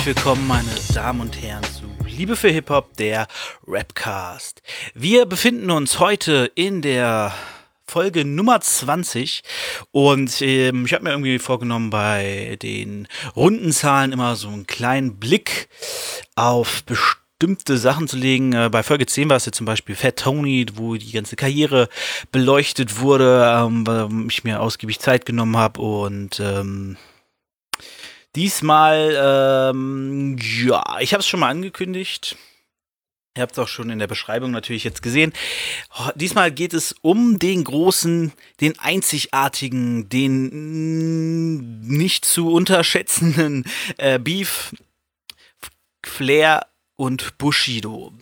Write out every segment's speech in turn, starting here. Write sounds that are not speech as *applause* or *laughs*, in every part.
Herzlich willkommen, meine Damen und Herren, zu Liebe für Hip-Hop, der Rapcast. Wir befinden uns heute in der Folge Nummer 20 und ähm, ich habe mir irgendwie vorgenommen, bei den Rundenzahlen immer so einen kleinen Blick auf bestimmte Sachen zu legen. Äh, bei Folge 10 war es jetzt zum Beispiel Fat Tony, wo die ganze Karriere beleuchtet wurde, ähm, weil ich mir ausgiebig Zeit genommen habe und ähm, Diesmal, ähm, ja, ich habe es schon mal angekündigt. Ihr habt es auch schon in der Beschreibung natürlich jetzt gesehen. Diesmal geht es um den großen, den einzigartigen, den nicht zu unterschätzenden äh, Beef Flair und Bushido.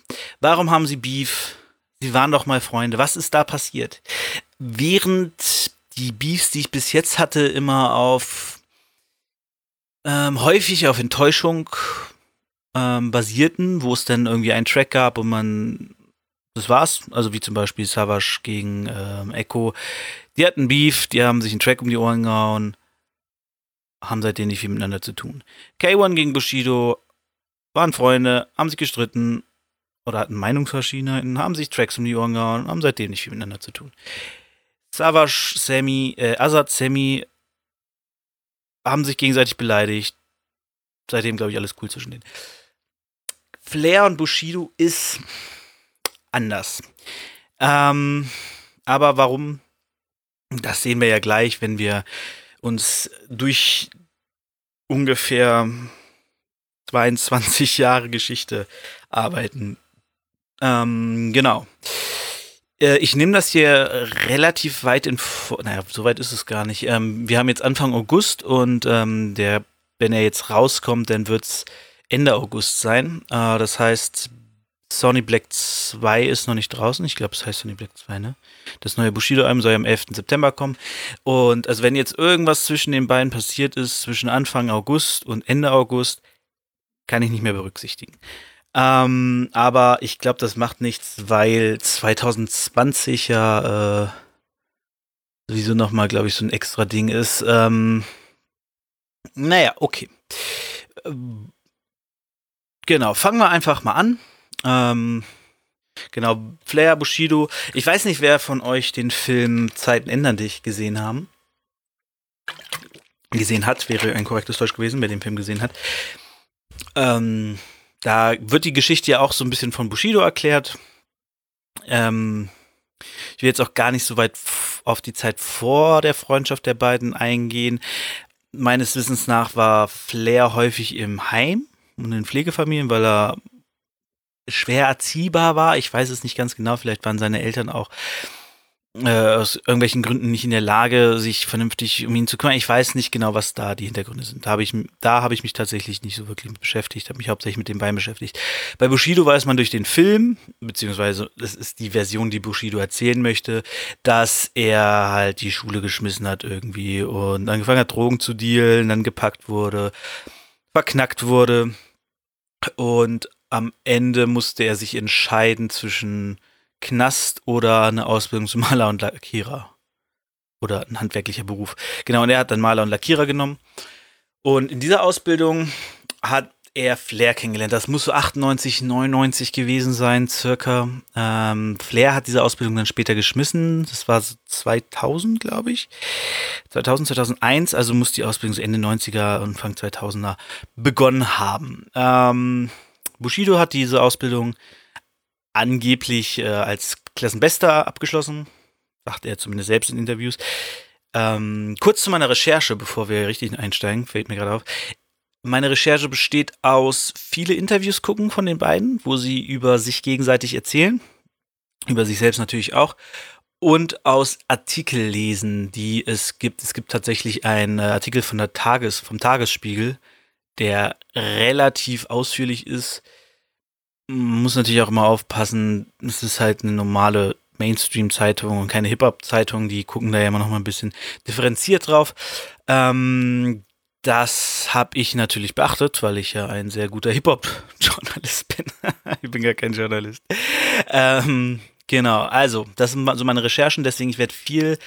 Warum haben sie Beef? Sie waren doch mal Freunde. Was ist da passiert? Während die Beefs, die ich bis jetzt hatte, immer auf ähm, häufig auf Enttäuschung ähm, basierten, wo es dann irgendwie einen Track gab und man das war's. Also wie zum Beispiel Savage gegen ähm, Echo. Die hatten Beef, die haben sich einen Track um die Ohren gehauen, haben seitdem nicht viel miteinander zu tun. K1 gegen Bushido waren Freunde, haben sich gestritten oder hatten Meinungsverschiedenheiten, haben sich Tracks um die Ohren gehauen, haben seitdem nicht viel miteinander zu tun. Savage, Sammy, äh, Azad, Sammy haben sich gegenseitig beleidigt. Seitdem, glaube ich, alles cool zwischen denen. Flair und Bushido ist anders. Ähm, aber warum? Das sehen wir ja gleich, wenn wir uns durch ungefähr 22 Jahre Geschichte arbeiten. Ähm, genau. Äh, ich nehme das hier relativ weit in, naja, so weit ist es gar nicht. Ähm, wir haben jetzt Anfang August und ähm, der, wenn er jetzt rauskommt, dann wird es Ende August sein. Äh, das heißt, Sony Black 2 ist noch nicht draußen. Ich glaube, es heißt Sony Black 2, ne? Das neue Bushido-Album soll am 11. September kommen. Und also wenn jetzt irgendwas zwischen den beiden passiert ist, zwischen Anfang August und Ende August, kann ich nicht mehr berücksichtigen. Ähm, aber ich glaube, das macht nichts, weil 2020 ja äh, sowieso nochmal, glaube ich, so ein extra Ding ist. Ähm, naja, okay. Ähm, genau, fangen wir einfach mal an. Ähm, genau, Flair, Bushido. Ich weiß nicht, wer von euch den Film Zeiten ändern dich gesehen haben. Gesehen hat, wäre ein korrektes Deutsch gewesen, wer den Film gesehen hat. Ähm, da wird die Geschichte ja auch so ein bisschen von Bushido erklärt. Ähm, ich will jetzt auch gar nicht so weit auf die Zeit vor der Freundschaft der beiden eingehen. Meines Wissens nach war Flair häufig im Heim und in Pflegefamilien, weil er schwer erziehbar war. Ich weiß es nicht ganz genau. Vielleicht waren seine Eltern auch äh, aus irgendwelchen Gründen nicht in der Lage, sich vernünftig um ihn zu kümmern. Ich weiß nicht genau, was da die Hintergründe sind. Da habe ich, da ich mich tatsächlich nicht so wirklich mit beschäftigt, habe mich hauptsächlich mit den beiden beschäftigt. Bei Bushido weiß man durch den Film, beziehungsweise das ist die Version, die Bushido erzählen möchte, dass er halt die Schule geschmissen hat irgendwie und angefangen hat, Drogen zu dealen, dann gepackt wurde, verknackt wurde und am Ende musste er sich entscheiden zwischen Knast oder eine Ausbildung zum *laughs* Maler und Lackierer. Oder ein handwerklicher Beruf. Genau, und er hat dann Maler und Lackierer genommen. Und in dieser Ausbildung hat er Flair kennengelernt. Das muss so 98, 99 gewesen sein, circa. Ähm, Flair hat diese Ausbildung dann später geschmissen. Das war so 2000, glaube ich. 2000, 2001. Also muss die Ausbildung so Ende 90er, Anfang 2000er begonnen haben. Ähm, Bushido hat diese Ausbildung angeblich äh, als Klassenbester abgeschlossen. Sagt er zumindest selbst in Interviews. Ähm, kurz zu meiner Recherche, bevor wir richtig einsteigen, fällt mir gerade auf. Meine Recherche besteht aus viele Interviews gucken von den beiden, wo sie über sich gegenseitig erzählen, über sich selbst natürlich auch, und aus Artikel lesen, die es gibt. Es gibt tatsächlich einen äh, Artikel von der Tages, vom Tagesspiegel, der relativ ausführlich ist, muss natürlich auch immer aufpassen, es ist halt eine normale Mainstream-Zeitung und keine Hip-Hop-Zeitung, die gucken da ja immer noch mal ein bisschen differenziert drauf. Ähm, das habe ich natürlich beachtet, weil ich ja ein sehr guter Hip-Hop-Journalist bin. *laughs* ich bin gar kein Journalist. Ähm, genau, also, das sind so meine Recherchen, deswegen ich werde viel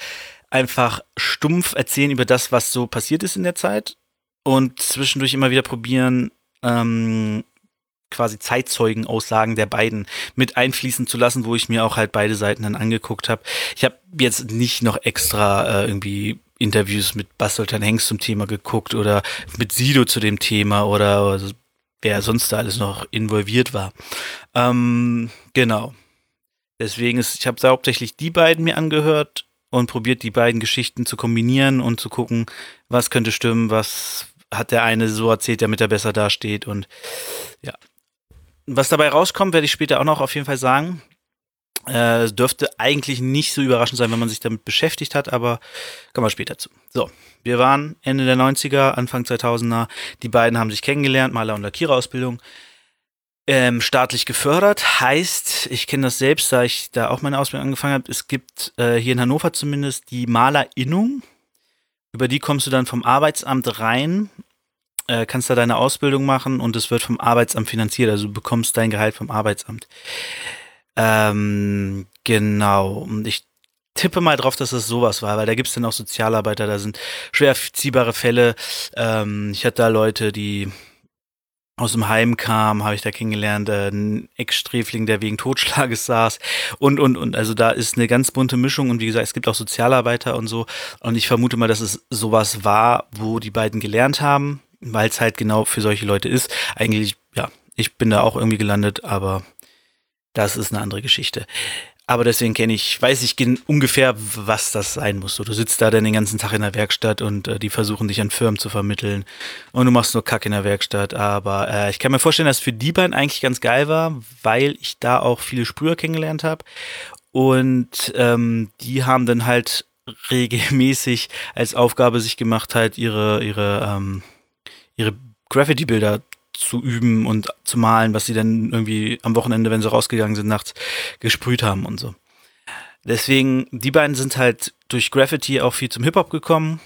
einfach stumpf erzählen über das, was so passiert ist in der Zeit und zwischendurch immer wieder probieren, ähm, quasi Zeitzeugenaussagen der beiden mit einfließen zu lassen, wo ich mir auch halt beide Seiten dann angeguckt habe. Ich habe jetzt nicht noch extra äh, irgendwie Interviews mit Basteltan Hengst zum Thema geguckt oder mit Sido zu dem Thema oder, oder wer sonst da alles noch involviert war. Ähm, genau. Deswegen ist, ich habe hauptsächlich die beiden mir angehört und probiert die beiden Geschichten zu kombinieren und zu gucken, was könnte stimmen, was hat der eine so erzählt, damit er besser dasteht und ja. Was dabei rauskommt, werde ich später auch noch auf jeden Fall sagen. Äh, dürfte eigentlich nicht so überraschend sein, wenn man sich damit beschäftigt hat, aber kommen wir später zu. So, wir waren Ende der 90er, Anfang 2000er. Die beiden haben sich kennengelernt, Maler- und Lackiererausbildung. Ähm, staatlich gefördert heißt, ich kenne das selbst, da ich da auch meine Ausbildung angefangen habe. Es gibt äh, hier in Hannover zumindest die Malerinnung. Über die kommst du dann vom Arbeitsamt rein, äh, kannst da deine Ausbildung machen und es wird vom Arbeitsamt finanziert. Also du bekommst dein Gehalt vom Arbeitsamt. Ähm, genau. Und ich tippe mal drauf, dass es sowas war, weil da gibt es dann auch Sozialarbeiter, da sind schwer ziehbare Fälle. Ähm, ich hatte da Leute, die aus dem Heim kamen, habe ich da kennengelernt, äh, ein Ex-Sträfling, der wegen Totschlages saß und, und, und. Also da ist eine ganz bunte Mischung und wie gesagt, es gibt auch Sozialarbeiter und so. Und ich vermute mal, dass es sowas war, wo die beiden gelernt haben, weil es halt genau für solche Leute ist. Eigentlich, ja, ich bin da auch irgendwie gelandet, aber das ist eine andere Geschichte. Aber deswegen kenne ich, weiß ich ungefähr, was das sein muss. So, du sitzt da dann den ganzen Tag in der Werkstatt und äh, die versuchen dich an Firmen zu vermitteln und du machst nur Kack in der Werkstatt. Aber äh, ich kann mir vorstellen, dass für die beiden eigentlich ganz geil war, weil ich da auch viele Sprüher kennengelernt habe. Und ähm, die haben dann halt regelmäßig als Aufgabe sich gemacht, halt ihre, ihre, ähm, ihre Graffiti-Bilder zu üben und zu malen, was sie dann irgendwie am Wochenende, wenn sie rausgegangen sind, nachts gesprüht haben und so. Deswegen, die beiden sind halt durch Graffiti auch viel zum Hip-Hop gekommen,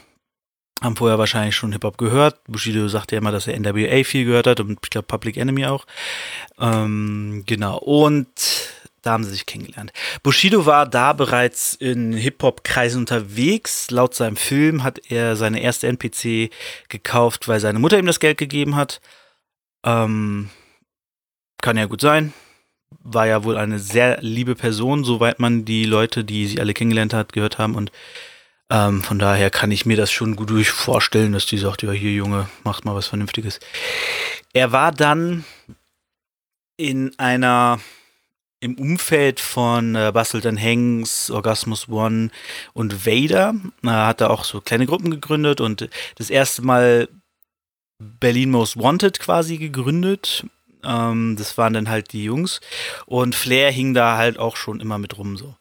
haben vorher wahrscheinlich schon Hip-Hop gehört. Bushido sagt ja immer, dass er NWA viel gehört hat und ich glaube Public Enemy auch. Ähm, genau. Und da haben sie sich kennengelernt. Bushido war da bereits in Hip-Hop-Kreisen unterwegs. Laut seinem Film hat er seine erste NPC gekauft, weil seine Mutter ihm das Geld gegeben hat. Ähm, kann ja gut sein. War ja wohl eine sehr liebe Person, soweit man die Leute, die sie alle kennengelernt hat, gehört haben. Und ähm, von daher kann ich mir das schon gut durch vorstellen, dass die sagt, ja, hier Junge, macht mal was Vernünftiges. Er war dann in einer im Umfeld von äh, Bastelton Hanks, Orgasmus One und Vader. Er hat da auch so kleine Gruppen gegründet und das erste Mal Berlin Most Wanted quasi gegründet. Ähm, das waren dann halt die Jungs. Und Flair hing da halt auch schon immer mit rum so.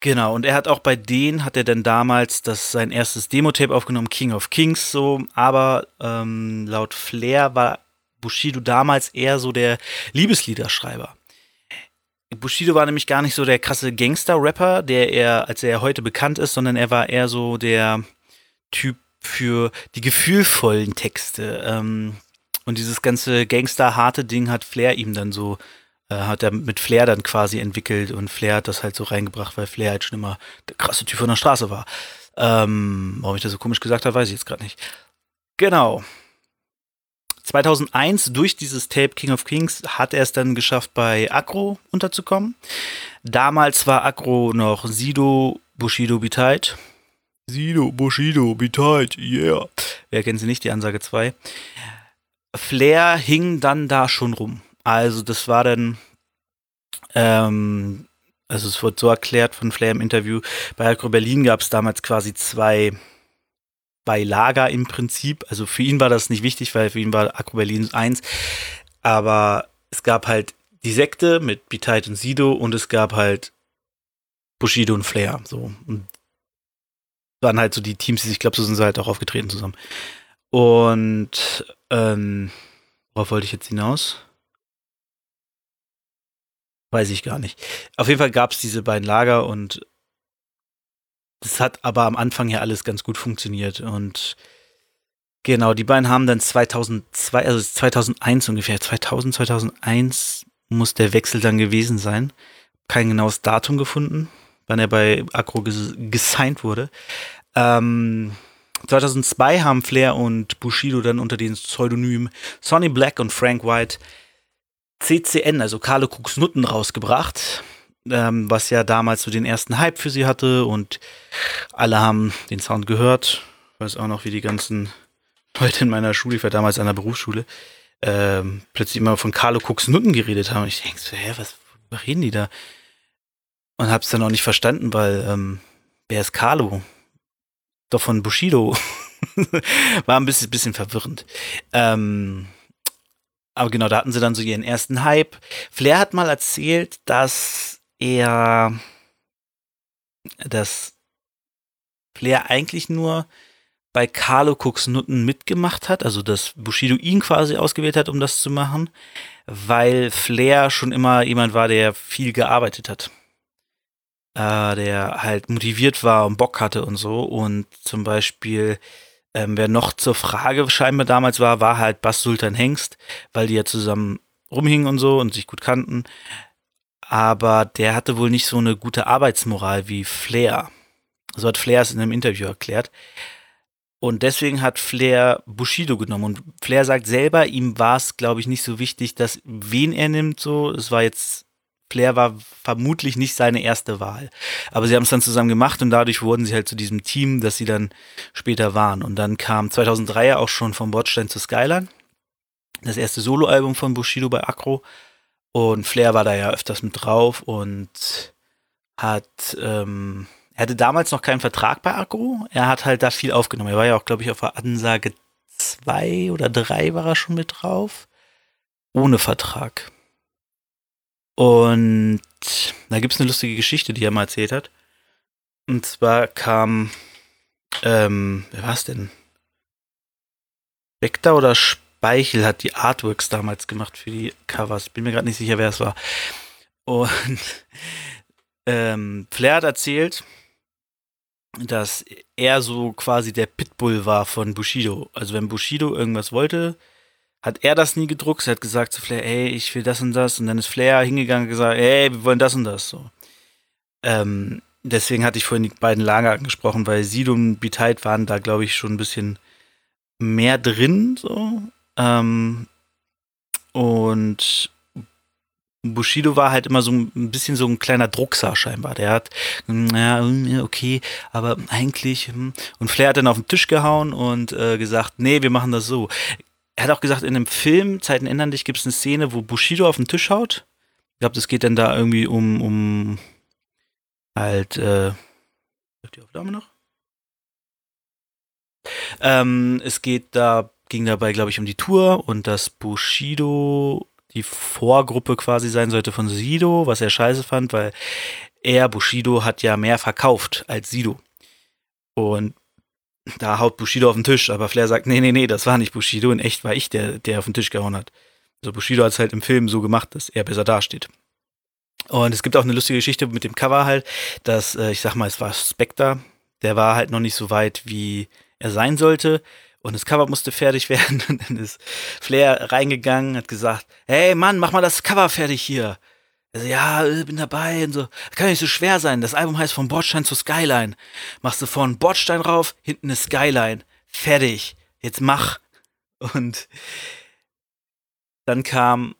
Genau, und er hat auch bei denen, hat er dann damals das sein erstes Demo-Tape aufgenommen, King of Kings, so, aber ähm, laut Flair war Bushido damals eher so der Liebesliederschreiber. Bushido war nämlich gar nicht so der krasse Gangster-Rapper, der er, als er heute bekannt ist, sondern er war eher so der Typ, für die gefühlvollen Texte. Ähm, und dieses ganze Gangster-harte Ding hat Flair ihm dann so, äh, hat er mit Flair dann quasi entwickelt und Flair hat das halt so reingebracht, weil Flair halt schon immer der krasse Typ von der Straße war. Ähm, warum ich das so komisch gesagt habe, weiß ich jetzt gerade nicht. Genau. 2001 durch dieses Tape King of Kings hat er es dann geschafft, bei Agro unterzukommen. Damals war Agro noch Sido Bushido Bitite Sido, Bushido, be tight, yeah. Wer kennt sie nicht, die Ansage 2. Flair hing dann da schon rum. Also das war dann, ähm, also es wurde so erklärt von Flair im Interview, bei Agro Berlin gab es damals quasi zwei, zwei Lager im Prinzip. Also für ihn war das nicht wichtig, weil für ihn war Agro Berlin 1. Aber es gab halt die Sekte mit Bitite und Sido und es gab halt Bushido und Flair. So. Und waren halt so die Teams, die ich glaube, so sind sie halt auch aufgetreten zusammen. Und ähm, worauf wollte ich jetzt hinaus? Weiß ich gar nicht. Auf jeden Fall gab es diese beiden Lager und das hat aber am Anfang ja alles ganz gut funktioniert und genau, die beiden haben dann 2002, also 2001 ungefähr, 2000, 2001 muss der Wechsel dann gewesen sein. Kein genaues Datum gefunden, wann er bei Acro ges gesigned wurde. Ähm, 2002 haben Flair und Bushido dann unter den Pseudonymen Sonny Black und Frank White CCN, also Carlo Cooks Nutten, rausgebracht, ähm, was ja damals so den ersten Hype für sie hatte und alle haben den Sound gehört. Ich weiß auch noch, wie die ganzen *laughs* Leute in meiner Schule, ich war damals an der Berufsschule, ähm, plötzlich immer von Carlo Cooks Nutten geredet haben. Ich denke so, hä, was reden die da? Und hab's dann auch nicht verstanden, weil ähm, wer ist Carlo? Doch von Bushido. *laughs* War ein bisschen, bisschen verwirrend. Ähm, aber genau, da hatten sie dann so ihren ersten Hype. Flair hat mal erzählt, dass er, dass Flair eigentlich nur bei Carlo Cooks Nutten mitgemacht hat, also dass Bushido ihn quasi ausgewählt hat, um das zu machen, weil Flair schon immer jemand war, der viel gearbeitet hat. Äh, der halt motiviert war und Bock hatte und so. Und zum Beispiel ähm, wer noch zur Frage scheinbar damals war, war halt Bass Sultan Hengst, weil die ja zusammen rumhingen und so und sich gut kannten. Aber der hatte wohl nicht so eine gute Arbeitsmoral wie Flair. So hat Flair es in einem Interview erklärt. Und deswegen hat Flair Bushido genommen. Und Flair sagt selber, ihm war es, glaube ich, nicht so wichtig, dass wen er nimmt. So, es war jetzt Flair war vermutlich nicht seine erste Wahl. Aber sie haben es dann zusammen gemacht und dadurch wurden sie halt zu diesem Team, das sie dann später waren. Und dann kam 2003 ja auch schon vom Bordstein zu Skyline. Das erste Soloalbum von Bushido bei Acro. Und Flair war da ja öfters mit drauf und hat, ähm, er hatte damals noch keinen Vertrag bei Acro. Er hat halt da viel aufgenommen. Er war ja auch, glaube ich, auf der Ansage 2 oder 3 war er schon mit drauf. Ohne Vertrag. Und da gibt es eine lustige Geschichte, die er mal erzählt hat. Und zwar kam, ähm, wer war es denn? Vector oder Speichel hat die Artworks damals gemacht für die Covers. Bin mir gerade nicht sicher, wer es war. Und *laughs* ähm, Flair hat erzählt, dass er so quasi der Pitbull war von Bushido. Also wenn Bushido irgendwas wollte, hat er das nie gedruckt. Er hat gesagt zu Flair, ey, ich will das und das. Und dann ist Flair hingegangen und gesagt, ey, wir wollen das und das. So. Ähm, deswegen hatte ich vorhin die beiden Lager angesprochen, weil Sido und Biteit waren da, glaube ich, schon ein bisschen mehr drin. So. Ähm, und Bushido war halt immer so ein bisschen so ein kleiner Druckser scheinbar. Der hat, ja, okay, aber eigentlich. Hm. Und Flair hat dann auf den Tisch gehauen und äh, gesagt, nee, wir machen das so er hat auch gesagt, in einem Film, Zeiten ändern dich, gibt es eine Szene, wo Bushido auf den Tisch haut. Ich glaube, das geht dann da irgendwie um, um halt, äh, die Aufnahme noch? Ähm, es geht da, ging dabei, glaube ich, um die Tour und dass Bushido die Vorgruppe quasi sein sollte von Sido, was er scheiße fand, weil er, Bushido, hat ja mehr verkauft als Sido. Und da haut Bushido auf den Tisch, aber Flair sagt, nee, nee, nee, das war nicht Bushido, in echt war ich der, der auf den Tisch gehauen hat. Also Bushido hat es halt im Film so gemacht, dass er besser dasteht. Und es gibt auch eine lustige Geschichte mit dem Cover halt, dass, äh, ich sag mal, es war Spectre, der war halt noch nicht so weit, wie er sein sollte. Und das Cover musste fertig *laughs* werden. Und dann ist Flair reingegangen, hat gesagt, hey Mann, mach mal das Cover fertig hier. Also, ja, äh, bin dabei und so. Kann nicht so schwer sein. Das Album heißt von Bordstein zu Skyline. Machst du vorne Bordstein rauf, hinten eine Skyline. Fertig. Jetzt mach. Und dann kam,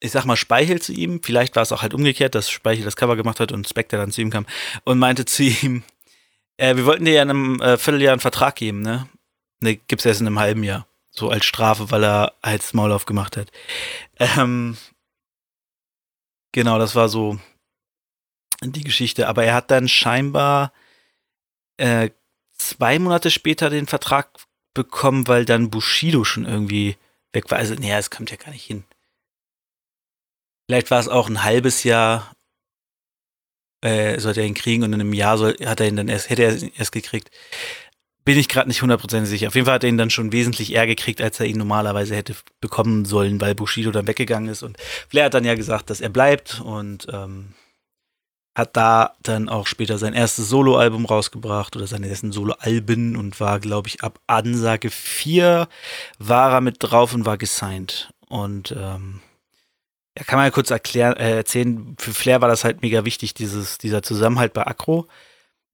ich sag mal, Speichel zu ihm. Vielleicht war es auch halt umgekehrt, dass Speichel das Cover gemacht hat und Spectre dann zu ihm kam und meinte zu ihm, äh, wir wollten dir ja in einem äh, Vierteljahr einen Vertrag geben, ne? Ne, gibt's erst in einem halben Jahr. So als Strafe, weil er halt Maul aufgemacht hat. Ähm, Genau, das war so die Geschichte. Aber er hat dann scheinbar äh, zwei Monate später den Vertrag bekommen, weil dann Bushido schon irgendwie weg war. Also, nee, es kommt ja gar nicht hin. Vielleicht war es auch ein halbes Jahr, äh, sollte er ihn kriegen und in einem Jahr soll, hat er ihn dann erst, hätte er ihn erst gekriegt. Bin ich gerade nicht hundertprozentig sicher. Auf jeden Fall hat er ihn dann schon wesentlich eher gekriegt, als er ihn normalerweise hätte bekommen sollen, weil Bushido dann weggegangen ist. Und Flair hat dann ja gesagt, dass er bleibt und ähm, hat da dann auch später sein erstes Soloalbum rausgebracht oder seine ersten Soloalben und war, glaube ich, ab Ansage 4 war er mit drauf und war gesigned. Und ähm, ja, kann man ja kurz erklären, äh, erzählen, für Flair war das halt mega wichtig, dieses, dieser Zusammenhalt bei Acro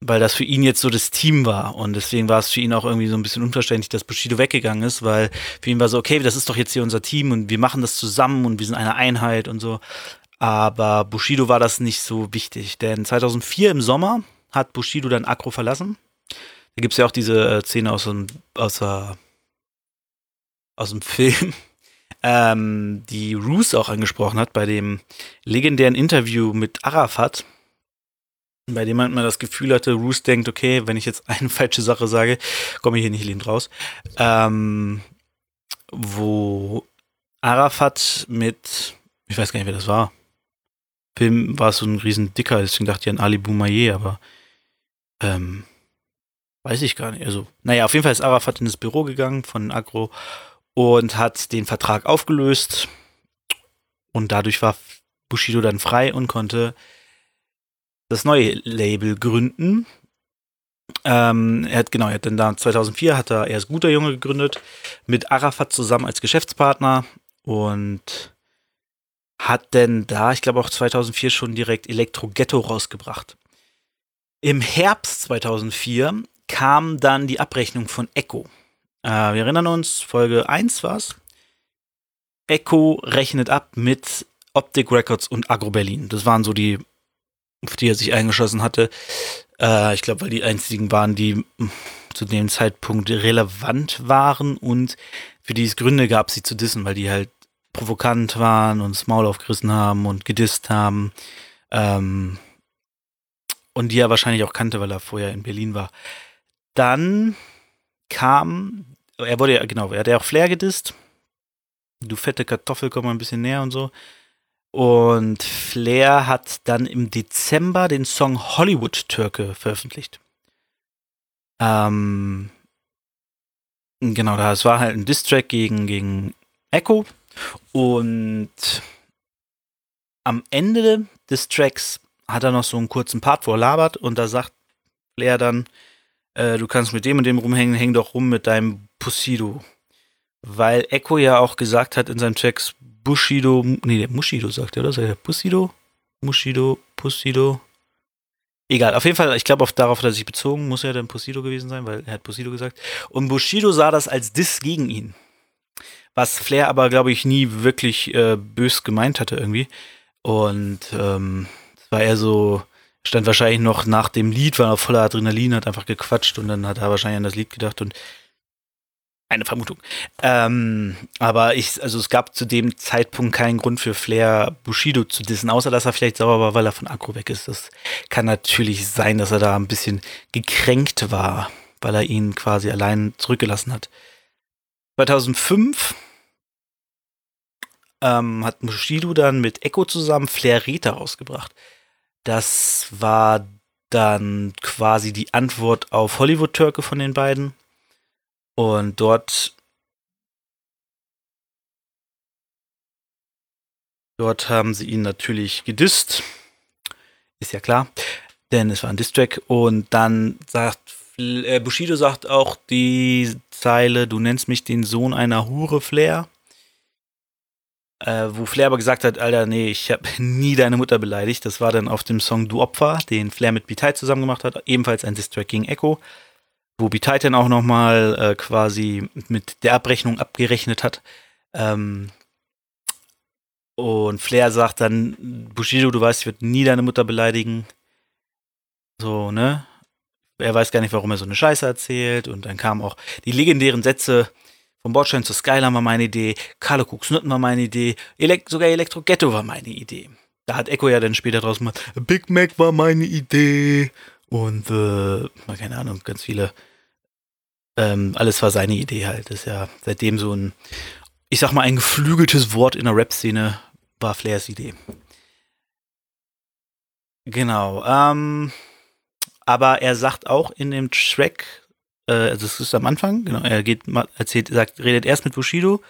weil das für ihn jetzt so das Team war und deswegen war es für ihn auch irgendwie so ein bisschen unverständlich, dass Bushido weggegangen ist, weil für ihn war so, okay, das ist doch jetzt hier unser Team und wir machen das zusammen und wir sind eine Einheit und so. Aber Bushido war das nicht so wichtig, denn 2004 im Sommer hat Bushido dann Akro verlassen. Da gibt es ja auch diese äh, Szene aus, dem, aus, aus dem *laughs* Film, ähm, die Roos auch angesprochen hat bei dem legendären Interview mit Arafat bei dem man das Gefühl hatte, Roos denkt, okay, wenn ich jetzt *laughs* eine falsche Sache sage, komme ich hier nicht lebend raus. Ähm, wo Arafat mit, ich weiß gar nicht, wer das war. Film war so ein riesen Dicker, deswegen dachte ich an Ali Boumaier, aber ähm, weiß ich gar nicht. Also, naja, auf jeden Fall ist Arafat in das Büro gegangen von Agro und hat den Vertrag aufgelöst und dadurch war Bushido dann frei und konnte das neue Label gründen. Ähm, er hat, genau, er hat dann da 2004 hat er erst Guter Junge gegründet, mit Arafat zusammen als Geschäftspartner und hat denn da, ich glaube auch 2004 schon direkt Elektro Ghetto rausgebracht. Im Herbst 2004 kam dann die Abrechnung von Echo. Äh, wir erinnern uns, Folge 1 war's. Echo rechnet ab mit Optic Records und Agro Berlin. Das waren so die auf die er sich eingeschossen hatte. Äh, ich glaube, weil die einzigen waren, die hm, zu dem Zeitpunkt relevant waren und für die es Gründe gab, sie zu dissen, weil die halt provokant waren und das Maul aufgerissen haben und gedisst haben. Ähm, und die er wahrscheinlich auch kannte, weil er vorher in Berlin war. Dann kam, er wurde ja, genau, er hat ja auch Flair gedisst. Du fette Kartoffel, komm mal ein bisschen näher und so. Und Flair hat dann im Dezember den Song Hollywood Türke veröffentlicht. Ähm, genau, das war halt ein Distrack gegen, gegen Echo. Und am Ende des Tracks hat er noch so einen kurzen Part vorlabert und da sagt Flair dann, äh, du kannst mit dem und dem rumhängen, häng doch rum mit deinem Pussido. Weil Echo ja auch gesagt hat in seinen Tracks, Bushido, nee, Mushido sagt er, oder? Sagt er Bussido? Mushido, Pussido. Egal, auf jeden Fall, ich glaube, darauf hat er sich bezogen, muss ja dann Pussido gewesen sein, weil er hat Pussido gesagt. Und Bushido sah das als Diss gegen ihn. Was Flair aber, glaube ich, nie wirklich äh, bös gemeint hatte irgendwie. Und ähm, war eher so, stand wahrscheinlich noch nach dem Lied, war noch voller Adrenalin, hat einfach gequatscht und dann hat er wahrscheinlich an das Lied gedacht und eine Vermutung. Ähm, aber ich, also es gab zu dem Zeitpunkt keinen Grund für Flair Bushido zu dissen, außer dass er vielleicht sauer war, weil er von Akro weg ist. Das kann natürlich sein, dass er da ein bisschen gekränkt war, weil er ihn quasi allein zurückgelassen hat. 2005 ähm, hat Bushido dann mit Echo zusammen Flair Rita rausgebracht. Das war dann quasi die Antwort auf Hollywood-Türke von den beiden. Und dort Dort haben sie ihn natürlich gedisst. Ist ja klar. Denn es war ein Distrack. Und dann sagt äh, Bushido sagt auch die Zeile, du nennst mich den Sohn einer Hure, Flair. Äh, wo Flair aber gesagt hat, Alter, nee, ich habe *laughs* nie deine Mutter beleidigt. Das war dann auf dem Song Du Opfer, den Flair mit Bitai zusammen gemacht hat. Ebenfalls ein Distrack gegen Echo wo Titan auch nochmal äh, quasi mit der Abrechnung abgerechnet hat. Ähm, und Flair sagt dann, Bushido, du weißt, ich würde nie deine Mutter beleidigen. So, ne? Er weiß gar nicht, warum er so eine Scheiße erzählt. Und dann kamen auch die legendären Sätze, vom Bordstein zu Skyline war meine Idee, Carlo Nutten war meine Idee, Elek sogar Elektro Ghetto war meine Idee. Da hat Echo ja dann später draus gemacht, Big Mac war meine Idee. Und, äh, keine Ahnung, ganz viele ähm, alles war seine Idee halt. Das ist ja seitdem so ein, ich sag mal, ein geflügeltes Wort in der Rap-Szene war Flairs Idee. Genau. Ähm, aber er sagt auch in dem Track, äh, also das ist am Anfang, genau, er geht, erzählt, sagt, redet erst mit Bushido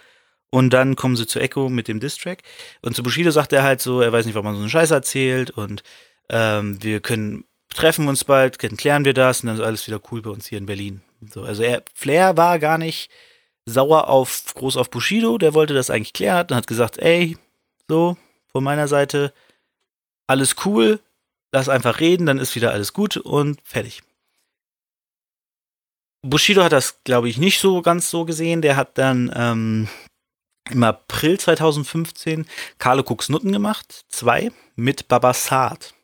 und dann kommen sie zu Echo mit dem Diss-Track. Und zu Bushido sagt er halt so, er weiß nicht, warum man so eine Scheiße erzählt und ähm, wir können treffen uns bald, klären wir das und dann ist alles wieder cool bei uns hier in Berlin. So, also er, Flair war gar nicht sauer auf groß auf Bushido, der wollte das eigentlich klären und hat gesagt, ey, so, von meiner Seite alles cool, lass einfach reden, dann ist wieder alles gut und fertig. Bushido hat das, glaube ich, nicht so ganz so gesehen. Der hat dann ähm, im April 2015 Carlo Cooks Nutten gemacht, zwei, mit Babassat.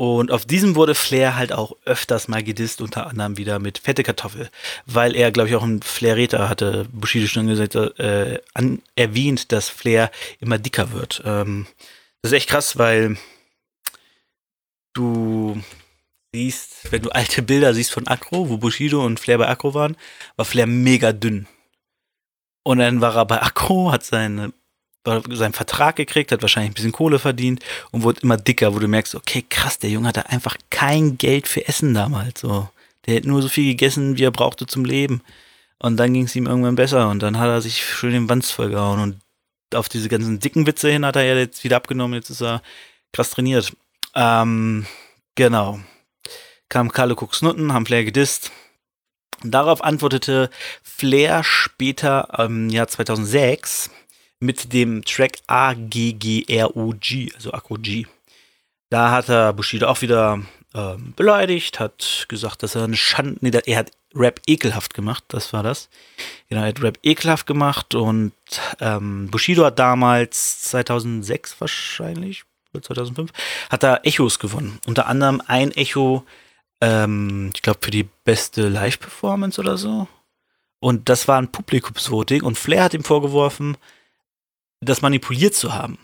Und auf diesem wurde Flair halt auch öfters mal gedisst, unter anderem wieder mit Fette Kartoffel, weil er, glaube ich, auch ein Flair-Räter hatte, Bushido schon gesagt, äh, an, erwähnt, dass Flair immer dicker wird. Ähm, das ist echt krass, weil du siehst, wenn du alte Bilder siehst von Akro, wo Bushido und Flair bei Akro waren, war Flair mega dünn. Und dann war er bei Akro, hat seine, seinen Vertrag gekriegt, hat wahrscheinlich ein bisschen Kohle verdient und wurde immer dicker, wo du merkst, okay, krass, der Junge hatte einfach kein Geld für Essen damals. So. Der hätte nur so viel gegessen, wie er brauchte zum Leben. Und dann ging es ihm irgendwann besser und dann hat er sich schön den Wanz vollgehauen und auf diese ganzen dicken Witze hin hat er ja jetzt wieder abgenommen, jetzt ist er krass trainiert. Ähm, genau. Kam Carlo Cooks Nutten, haben Flair gedisst. Darauf antwortete Flair später im Jahr 2006 mit dem Track AGGROG, also AGROG. Da hat er Bushido auch wieder ähm, beleidigt, hat gesagt, dass er eine Schande, nee, er hat Rap ekelhaft gemacht, das war das. Genau, er hat Rap ekelhaft gemacht und ähm, Bushido hat damals 2006 wahrscheinlich, 2005, hat er Echos gewonnen. Unter anderem ein Echo ähm, ich glaube, für die beste Live-Performance oder so. Und das war ein Publikumsvoting und Flair hat ihm vorgeworfen, das manipuliert zu haben.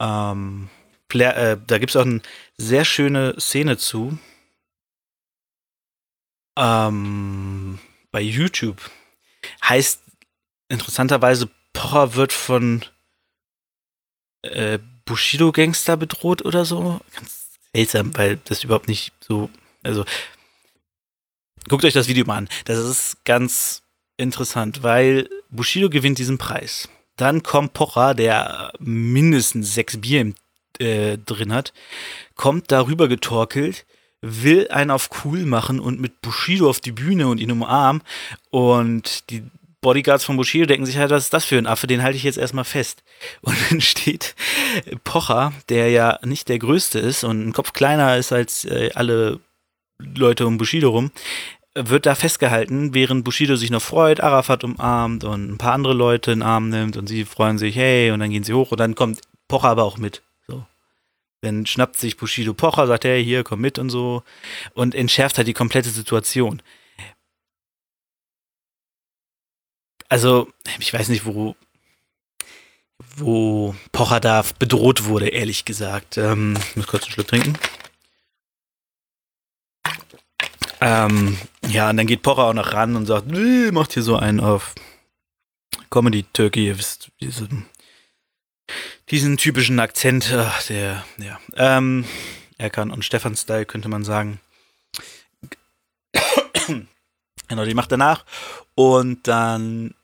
Ähm, Flair, äh, da gibt es auch eine sehr schöne Szene zu. Ähm, bei YouTube. Heißt interessanterweise, Pocher wird von äh, Bushido Gangster bedroht oder so. Ganz seltsam, weil das überhaupt nicht so also guckt euch das Video mal an. Das ist ganz interessant, weil Bushido gewinnt diesen Preis. Dann kommt Pocher, der mindestens sechs Bier im, äh, drin hat, kommt darüber getorkelt, will einen auf cool machen und mit Bushido auf die Bühne und ihn umarmen. Und die Bodyguards von Bushido denken sich halt, was ist das für ein Affe, den halte ich jetzt erstmal fest. Und dann *laughs* steht Pocher, der ja nicht der Größte ist und ein Kopf kleiner ist als äh, alle Leute um Bushido rum, wird da festgehalten, während Bushido sich noch freut, Arafat umarmt und ein paar andere Leute in den Arm nimmt und sie freuen sich, hey, und dann gehen sie hoch und dann kommt Pocher aber auch mit. So. Dann schnappt sich Bushido Pocher, sagt, hey, hier, komm mit und so und entschärft halt die komplette Situation. Also, ich weiß nicht, wo, wo Pocher da bedroht wurde, ehrlich gesagt. Ähm, ich muss kurz einen Schluck trinken. Ähm, ja, und dann geht Pocher auch noch ran und sagt, macht hier so einen auf Comedy Turkey, ihr wisst, diesen, diesen typischen Akzent, ach, der, ja, ähm, er kann und Stefan-Style könnte man sagen. genau, die macht danach und dann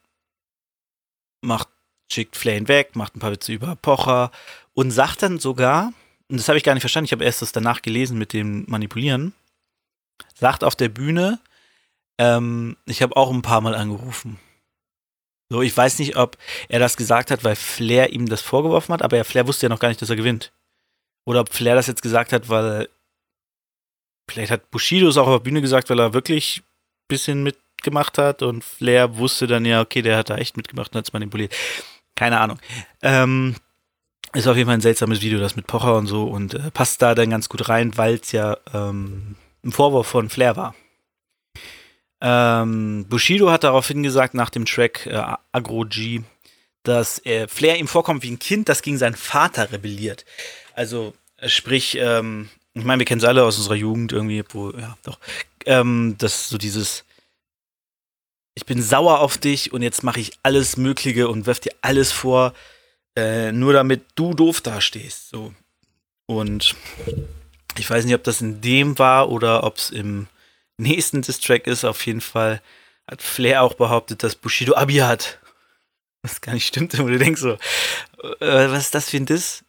macht, schickt Flane weg, macht ein paar Witze über Pocher und sagt dann sogar, und das habe ich gar nicht verstanden, ich habe erst das danach gelesen mit dem Manipulieren, sagt auf der Bühne, ähm, ich habe auch ein paar Mal angerufen. So, ich weiß nicht, ob er das gesagt hat, weil Flair ihm das vorgeworfen hat, aber Flair wusste ja noch gar nicht, dass er gewinnt. Oder ob Flair das jetzt gesagt hat, weil vielleicht hat Bushido es auch auf der Bühne gesagt, weil er wirklich ein bisschen mitgemacht hat und Flair wusste dann ja, okay, der hat da echt mitgemacht und hat es manipuliert. Keine Ahnung. Ähm, ist auf jeden Fall ein seltsames Video, das mit Pocher und so und äh, passt da dann ganz gut rein, weil es ja ähm, ein Vorwurf von Flair war. Ähm, Bushido hat daraufhin gesagt, nach dem Track äh, Agro G, dass äh, Flair ihm vorkommt wie ein Kind, das gegen seinen Vater rebelliert. Also, äh, sprich, ähm, ich meine, wir kennen es alle aus unserer Jugend irgendwie, wo, ja, doch, ähm, das so dieses, ich bin sauer auf dich und jetzt mache ich alles Mögliche und wirf dir alles vor, äh, nur damit du doof dastehst. So. Und ich weiß nicht, ob das in dem war oder ob es im nächsten Distrack ist. Auf jeden Fall hat Flair auch behauptet, dass Bushido Abi hat. Was gar nicht stimmt, wo du denkst so, äh, was ist das für ein Diss?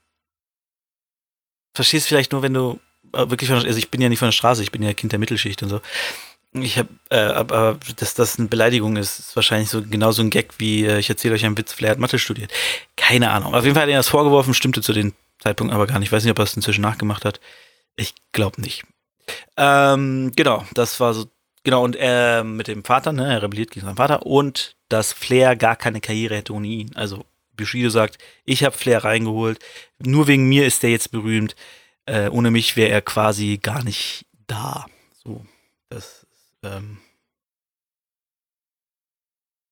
Verstehst vielleicht nur, wenn du äh, wirklich von, also ich bin ja nicht von der Straße, ich bin ja Kind der Mittelschicht und so. Ich habe, äh, aber dass das eine Beleidigung ist, ist wahrscheinlich so genauso ein Gag wie äh, ich erzähle euch einen Witz, Flair hat Mathe studiert. Keine Ahnung. Auf jeden Fall hat er das vorgeworfen, stimmte zu dem Zeitpunkt aber gar nicht. Ich weiß nicht, ob er es inzwischen nachgemacht hat. Ich glaube nicht. Ähm, genau, das war so, genau, und er mit dem Vater, ne, er rebelliert gegen seinen Vater und dass Flair gar keine Karriere hätte ohne ihn. Also Bushido sagt, ich habe Flair reingeholt, nur wegen mir ist der jetzt berühmt. Äh, ohne mich wäre er quasi gar nicht da. So, das ähm,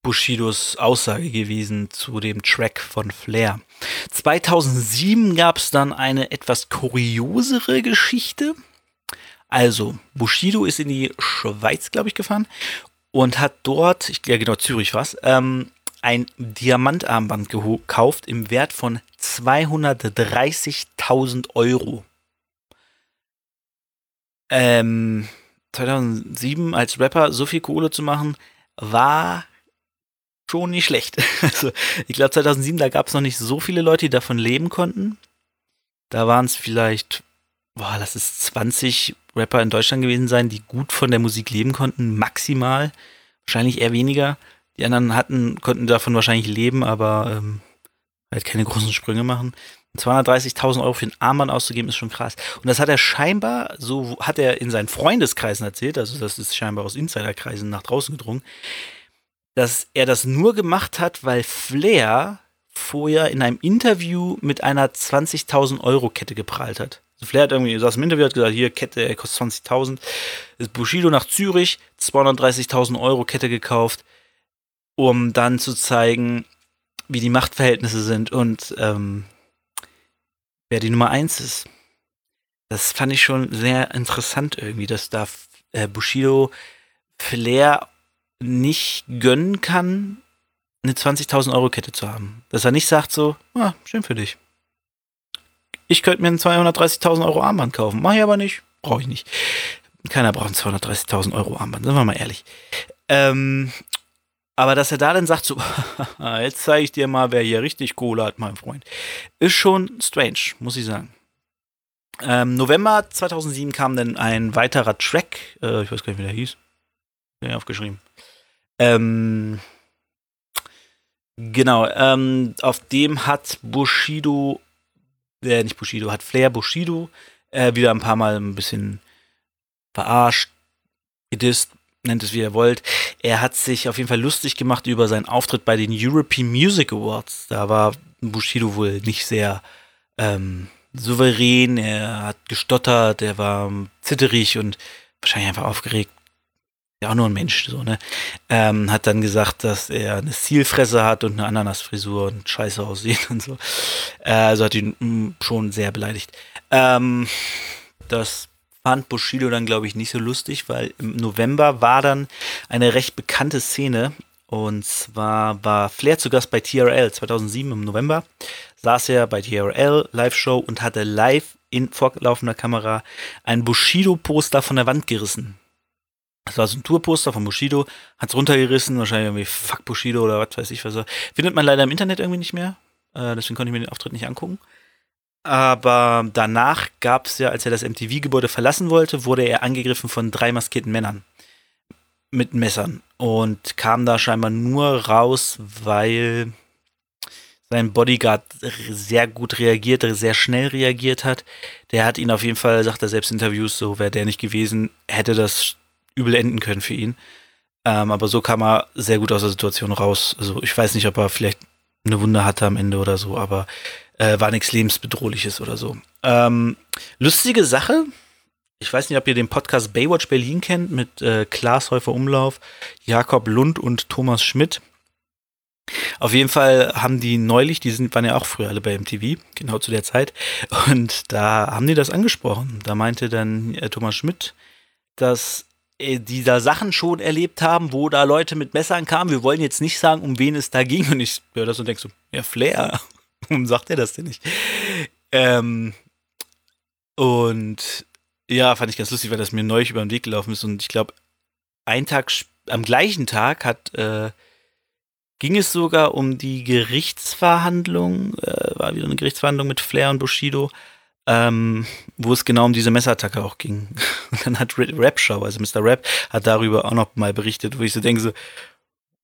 Bushidos Aussage gewesen zu dem Track von Flair. 2007 gab es dann eine etwas kuriosere Geschichte. Also, Bushido ist in die Schweiz, glaube ich, gefahren und hat dort, ich, ja genau, Zürich war ähm, ein Diamantarmband gekauft im Wert von 230.000 Euro. Ähm, 2007 als Rapper so viel Kohle zu machen, war schon nicht schlecht. *laughs* Also ich glaube 2007, da gab es noch nicht so viele Leute, die davon leben konnten. Da waren es vielleicht, boah, lass es 20 Rapper in Deutschland gewesen sein, die gut von der Musik leben konnten, maximal. Wahrscheinlich eher weniger. Die anderen hatten, konnten davon wahrscheinlich leben, aber ähm, halt keine großen Sprünge machen. 230.000 Euro für ein Armband auszugeben, ist schon krass. Und das hat er scheinbar, so hat er in seinen Freundeskreisen erzählt, also das ist scheinbar aus Insiderkreisen nach draußen gedrungen, dass er das nur gemacht hat, weil Flair vorher in einem Interview mit einer 20.000 Euro Kette geprahlt hat. Also Flair hat irgendwie, saß im Interview, hat gesagt, hier, Kette, kostet 20.000. Ist Bushido nach Zürich, 230.000 Euro Kette gekauft, um dann zu zeigen, wie die Machtverhältnisse sind und ähm, wer die Nummer eins ist. Das fand ich schon sehr interessant irgendwie, dass da äh, Bushido Flair nicht gönnen kann, eine 20.000 Euro Kette zu haben. Dass er nicht sagt so, ah, schön für dich. Ich könnte mir ein 230.000 Euro Armband kaufen. Mach ich aber nicht. Brauche ich nicht. Keiner braucht ein 230.000 Euro Armband, sind wir mal ehrlich. Ähm, aber dass er da dann sagt so, *laughs* jetzt zeige ich dir mal, wer hier richtig Kohle hat, mein Freund, ist schon strange, muss ich sagen. Ähm, November 2007 kam dann ein weiterer Track, äh, ich weiß gar nicht, wie der hieß. Ja, aufgeschrieben. Ähm, genau, ähm, auf dem hat Bushido, äh, nicht Bushido, hat Flair Bushido äh, wieder ein paar Mal ein bisschen verarscht, gedisst, nennt es wie ihr wollt. Er hat sich auf jeden Fall lustig gemacht über seinen Auftritt bei den European Music Awards. Da war Bushido wohl nicht sehr ähm, souverän, er hat gestottert, er war zitterig und wahrscheinlich einfach aufgeregt ja auch nur ein Mensch, so, ne? Ähm, hat dann gesagt, dass er eine Zielfresse hat und eine Ananasfrisur und scheiße aussieht und so. Äh, also hat ihn mh, mm, schon sehr beleidigt. Ähm, das fand Bushido dann, glaube ich, nicht so lustig, weil im November war dann eine recht bekannte Szene. Und zwar war Flair zu Gast bei TRL 2007 im November. Saß er bei TRL Live-Show und hatte live in vorlaufender Kamera ein Bushido-Poster von der Wand gerissen. Das war so ein Tourposter von Bushido, hat's runtergerissen, wahrscheinlich irgendwie Fuck Bushido oder was weiß ich was. Findet man leider im Internet irgendwie nicht mehr. Äh, deswegen konnte ich mir den Auftritt nicht angucken. Aber danach gab es ja, als er das MTV-Gebäude verlassen wollte, wurde er angegriffen von drei maskierten Männern mit Messern und kam da scheinbar nur raus, weil sein Bodyguard sehr gut reagiert, sehr schnell reagiert hat. Der hat ihn auf jeden Fall, sagt er selbst in Interviews, so wäre der nicht gewesen, hätte das übel enden können für ihn. Ähm, aber so kam er sehr gut aus der Situation raus. Also ich weiß nicht, ob er vielleicht eine Wunde hatte am Ende oder so, aber äh, war nichts lebensbedrohliches oder so. Ähm, lustige Sache. Ich weiß nicht, ob ihr den Podcast Baywatch Berlin kennt mit äh, Klaas Häufer Umlauf, Jakob Lund und Thomas Schmidt. Auf jeden Fall haben die neulich, die sind, waren ja auch früher alle bei MTV, genau zu der Zeit, und da haben die das angesprochen. Da meinte dann äh, Thomas Schmidt, dass äh, die da Sachen schon erlebt haben, wo da Leute mit Messern kamen. Wir wollen jetzt nicht sagen, um wen es da ging. Und ich höre das und denke so, ja, Flair. *laughs* Warum sagt er das denn nicht? Ähm, und ja, fand ich ganz lustig, weil das mir neulich über den Weg gelaufen ist. Und ich glaube, einen Tag, am gleichen Tag hat, äh, ging es sogar um die Gerichtsverhandlung, äh, war wieder eine Gerichtsverhandlung mit Flair und Bushido ähm, wo es genau um diese Messattacke auch ging. *laughs* Und dann hat Rap Show, also Mr. Rap, hat darüber auch noch mal berichtet, wo ich so denke so,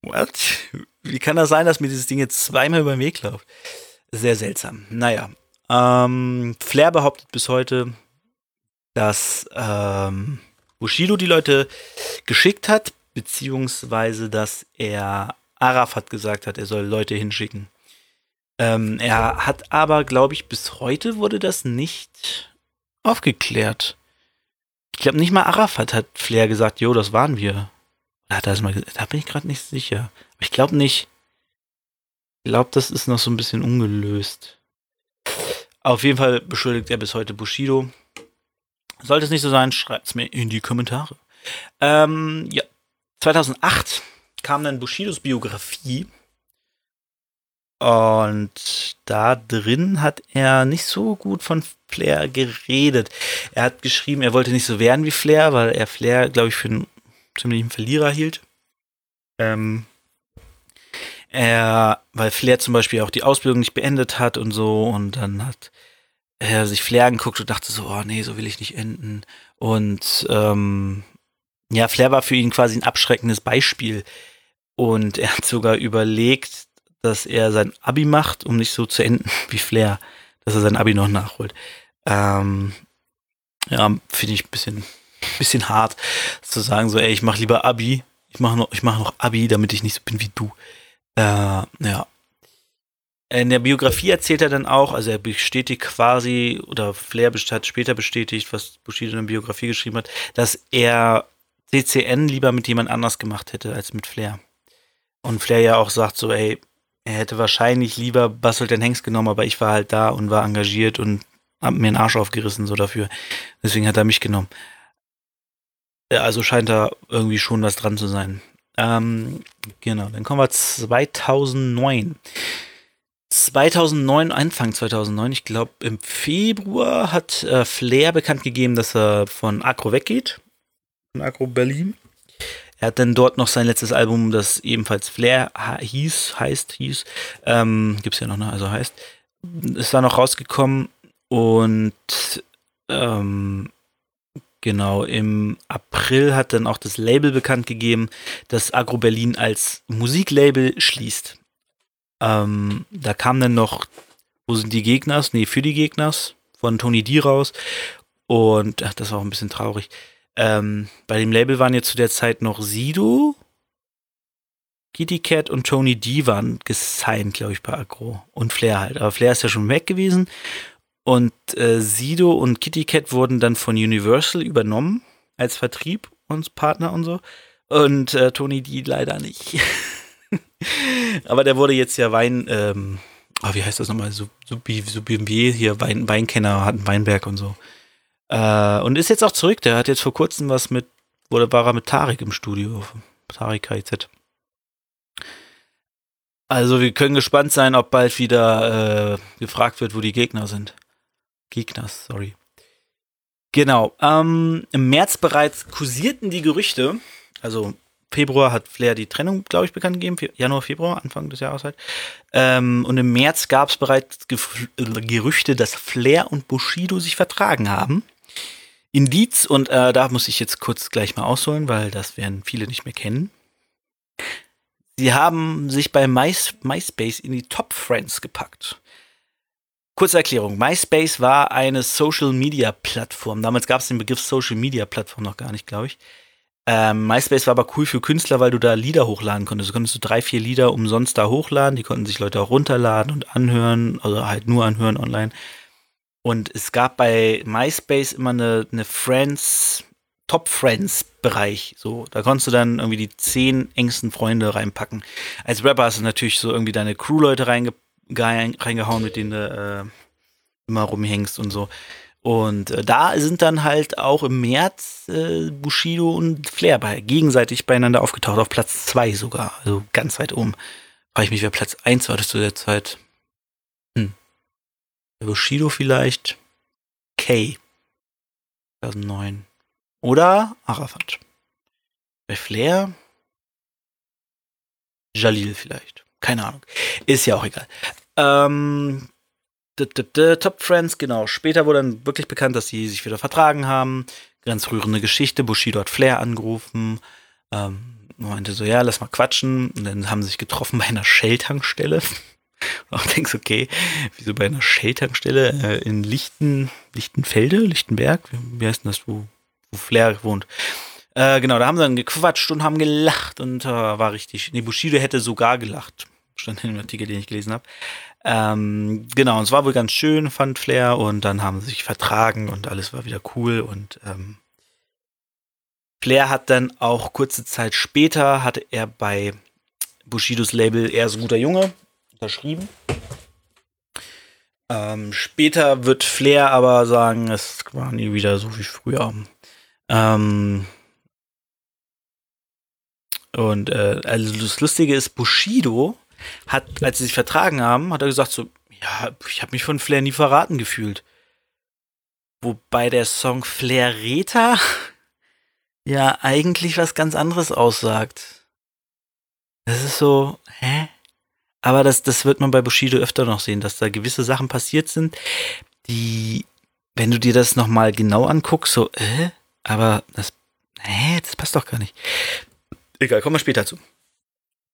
what? Wie kann das sein, dass mir dieses Ding jetzt zweimal über den Weg läuft? Sehr seltsam. Naja. Ähm, Flair behauptet bis heute, dass ähm, Bushido die Leute geschickt hat, beziehungsweise dass er Arafat gesagt hat, er soll Leute hinschicken. Ähm, er hat aber, glaube ich, bis heute wurde das nicht aufgeklärt. Ich glaube, nicht mal Arafat hat Flair gesagt, jo, das waren wir. Da, hat er mal, da bin ich gerade nicht sicher. Aber ich glaube nicht. Ich glaube, das ist noch so ein bisschen ungelöst. Auf jeden Fall beschuldigt er bis heute Bushido. Sollte es nicht so sein, schreibt es mir in die Kommentare. Ähm, ja, 2008 kam dann Bushidos Biografie. Und da drin hat er nicht so gut von Flair geredet. Er hat geschrieben, er wollte nicht so werden wie Flair, weil er Flair, glaube ich, für einen ziemlichen Verlierer hielt. Ähm, er, weil Flair zum Beispiel auch die Ausbildung nicht beendet hat und so. Und dann hat er sich Flair angeguckt und dachte so, oh nee, so will ich nicht enden. Und ähm, ja, Flair war für ihn quasi ein abschreckendes Beispiel. Und er hat sogar überlegt, dass er sein Abi macht, um nicht so zu enden *laughs* wie Flair, dass er sein Abi noch nachholt. Ähm, ja, finde ich ein bisschen, bisschen hart zu sagen, so, ey, ich mache lieber Abi, ich mache noch, ich mache noch Abi, damit ich nicht so bin wie du. Äh, ja. In der Biografie erzählt er dann auch, also er bestätigt quasi, oder Flair hat später bestätigt, was Bushido in der Biografie geschrieben hat, dass er CCN lieber mit jemand anders gemacht hätte als mit Flair. Und Flair ja auch sagt so, ey, er hätte wahrscheinlich lieber Basselt den Hengst genommen, aber ich war halt da und war engagiert und hab mir den Arsch aufgerissen so dafür. Deswegen hat er mich genommen. Also scheint da irgendwie schon was dran zu sein. Ähm, genau, dann kommen wir 2009. 2009, Anfang 2009, ich glaube im Februar hat äh, Flair bekannt gegeben, dass er von Agro weggeht. Von Agro Berlin. Er hat dann dort noch sein letztes Album, das ebenfalls Flair hieß, heißt, hieß, ähm, gibt's ja noch, ne? Also heißt, ist da noch rausgekommen und ähm, genau, im April hat dann auch das Label bekannt gegeben, dass Agro Berlin als Musiklabel schließt. Ähm, da kam dann noch, wo sind die Gegners? Nee, für die Gegners von Tony D raus. Und ach, das war auch ein bisschen traurig. Ähm, bei dem Label waren jetzt zu der Zeit noch Sido, Kitty Cat und Tony D waren gesigned, glaube ich, bei Agro. Und Flair halt. Aber Flair ist ja schon weg gewesen. Und äh, Sido und Kitty Cat wurden dann von Universal übernommen als Vertrieb und Partner und so. Und äh, Tony D leider nicht. *laughs* Aber der wurde jetzt ja Wein, ähm, oh, wie heißt das nochmal? So, so, so BMW, hier Wein, Weinkenner, hat einen Weinberg und so. Äh, und ist jetzt auch zurück. Der hat jetzt vor kurzem was mit, oder war er mit Tarek im Studio? Tarek KZ. Also wir können gespannt sein, ob bald wieder äh, gefragt wird, wo die Gegner sind. Gegners, sorry. Genau. Ähm, Im März bereits kursierten die Gerüchte, also Februar hat Flair die Trennung, glaube ich, bekannt gegeben. Januar, Februar, Anfang des Jahres halt. Ähm, und im März gab es bereits Gerüchte, dass Flair und Bushido sich vertragen haben. Indiz, und äh, da muss ich jetzt kurz gleich mal ausholen, weil das werden viele nicht mehr kennen. Sie haben sich bei My MySpace in die Top Friends gepackt. Kurze Erklärung. MySpace war eine Social Media Plattform. Damals gab es den Begriff Social Media Plattform noch gar nicht, glaube ich. Ähm, MySpace war aber cool für Künstler, weil du da Lieder hochladen konntest. Du konntest du drei, vier Lieder umsonst da hochladen. Die konnten sich Leute auch runterladen und anhören, also halt nur anhören online. Und es gab bei MySpace immer eine, eine Friends, Top Friends Bereich. So, da konntest du dann irgendwie die zehn engsten Freunde reinpacken. Als Rapper hast du natürlich so irgendwie deine Crew-Leute reinge reingehauen, mit denen du äh, immer rumhängst und so. Und äh, da sind dann halt auch im März äh, Bushido und Flair bei, gegenseitig beieinander aufgetaucht, auf Platz zwei sogar, also ganz weit oben. Frage ich mich, wer Platz eins war das zu der Zeit. Hm. Bushido vielleicht. K. 2009. Oder Arafat. Bei Flair. Jalil vielleicht. Keine Ahnung. Ist ja auch egal. Ähm, Top Friends, genau. Später wurde dann wirklich bekannt, dass sie sich wieder vertragen haben. Ganz rührende Geschichte. Bushido hat Flair angerufen. Ähm, meinte so, ja, lass mal quatschen. Und dann haben sie sich getroffen bei einer Shell-Tankstelle. *laughs* auch denkst, okay, wie so bei einer Shell-Tankstelle äh, in Lichten, Lichtenfelde, Lichtenberg, wie heißt denn das, wo, wo Flair wohnt? Äh, genau, da haben sie dann gequatscht und haben gelacht und äh, war richtig. Nee, Bushido hätte sogar gelacht. Stand in dem Artikel, den ich gelesen habe. Ähm, genau, und es war wohl ganz schön, fand Flair, und dann haben sie sich vertragen und alles war wieder cool und ähm, Flair hat dann auch kurze Zeit später, hatte er bei Bushidos Label Er ist ein guter Junge unterschrieben. Ähm, später wird Flair aber sagen, es war nie wieder so wie früher. Ähm, und äh, also das Lustige ist, Bushido hat, als sie sich vertragen haben, hat er gesagt so, ja, ich habe mich von Flair nie verraten gefühlt. Wobei der Song Flair Reta *laughs* ja eigentlich was ganz anderes aussagt. Das ist so, hä? Aber das, das wird man bei Bushido öfter noch sehen, dass da gewisse Sachen passiert sind, die, wenn du dir das nochmal genau anguckst, so, äh, aber das, hä, das passt doch gar nicht. Egal, kommen wir später zu.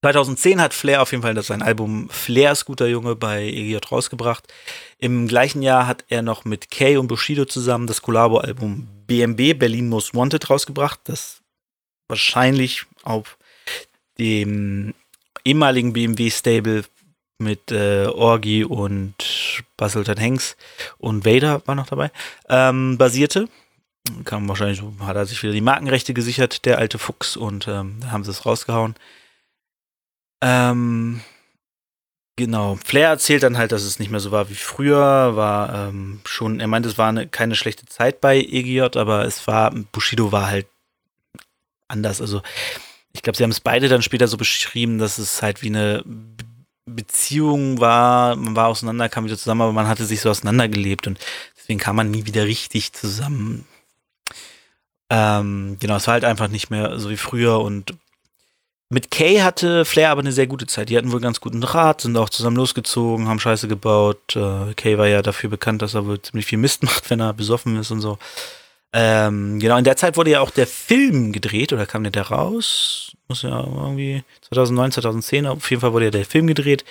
2010 hat Flair auf jeden Fall sein Album Flair Scooter Junge bei EGJ rausgebracht. Im gleichen Jahr hat er noch mit Kay und Bushido zusammen das Collabo-Album BMB Berlin Most Wanted rausgebracht, das wahrscheinlich auf dem ehemaligen BMW-Stable mit äh, Orgi und Basilton Hanks und Vader war noch dabei, ähm, basierte. Kam wahrscheinlich, hat er sich wieder die Markenrechte gesichert, der alte Fuchs, und ähm, da haben sie es rausgehauen. Ähm, genau. Flair erzählt dann halt, dass es nicht mehr so war wie früher. War ähm, schon, er meinte, es war eine, keine schlechte Zeit bei EGJ, aber es war, Bushido war halt anders. Also, ich glaube, sie haben es beide dann später so beschrieben, dass es halt wie eine Beziehung war, man war auseinander, kam wieder zusammen, aber man hatte sich so auseinandergelebt und deswegen kam man nie wieder richtig zusammen. Ähm, genau, es war halt einfach nicht mehr so wie früher und mit Kay hatte Flair aber eine sehr gute Zeit. Die hatten wohl ganz guten Rat, sind auch zusammen losgezogen, haben Scheiße gebaut. Äh, Kay war ja dafür bekannt, dass er wohl ziemlich viel Mist *laughs* macht, wenn er besoffen ist und so. Ähm, genau, in der Zeit wurde ja auch der Film gedreht, oder kam der da raus? Muss ja irgendwie 2009, 2010, auf jeden Fall wurde ja der Film gedreht.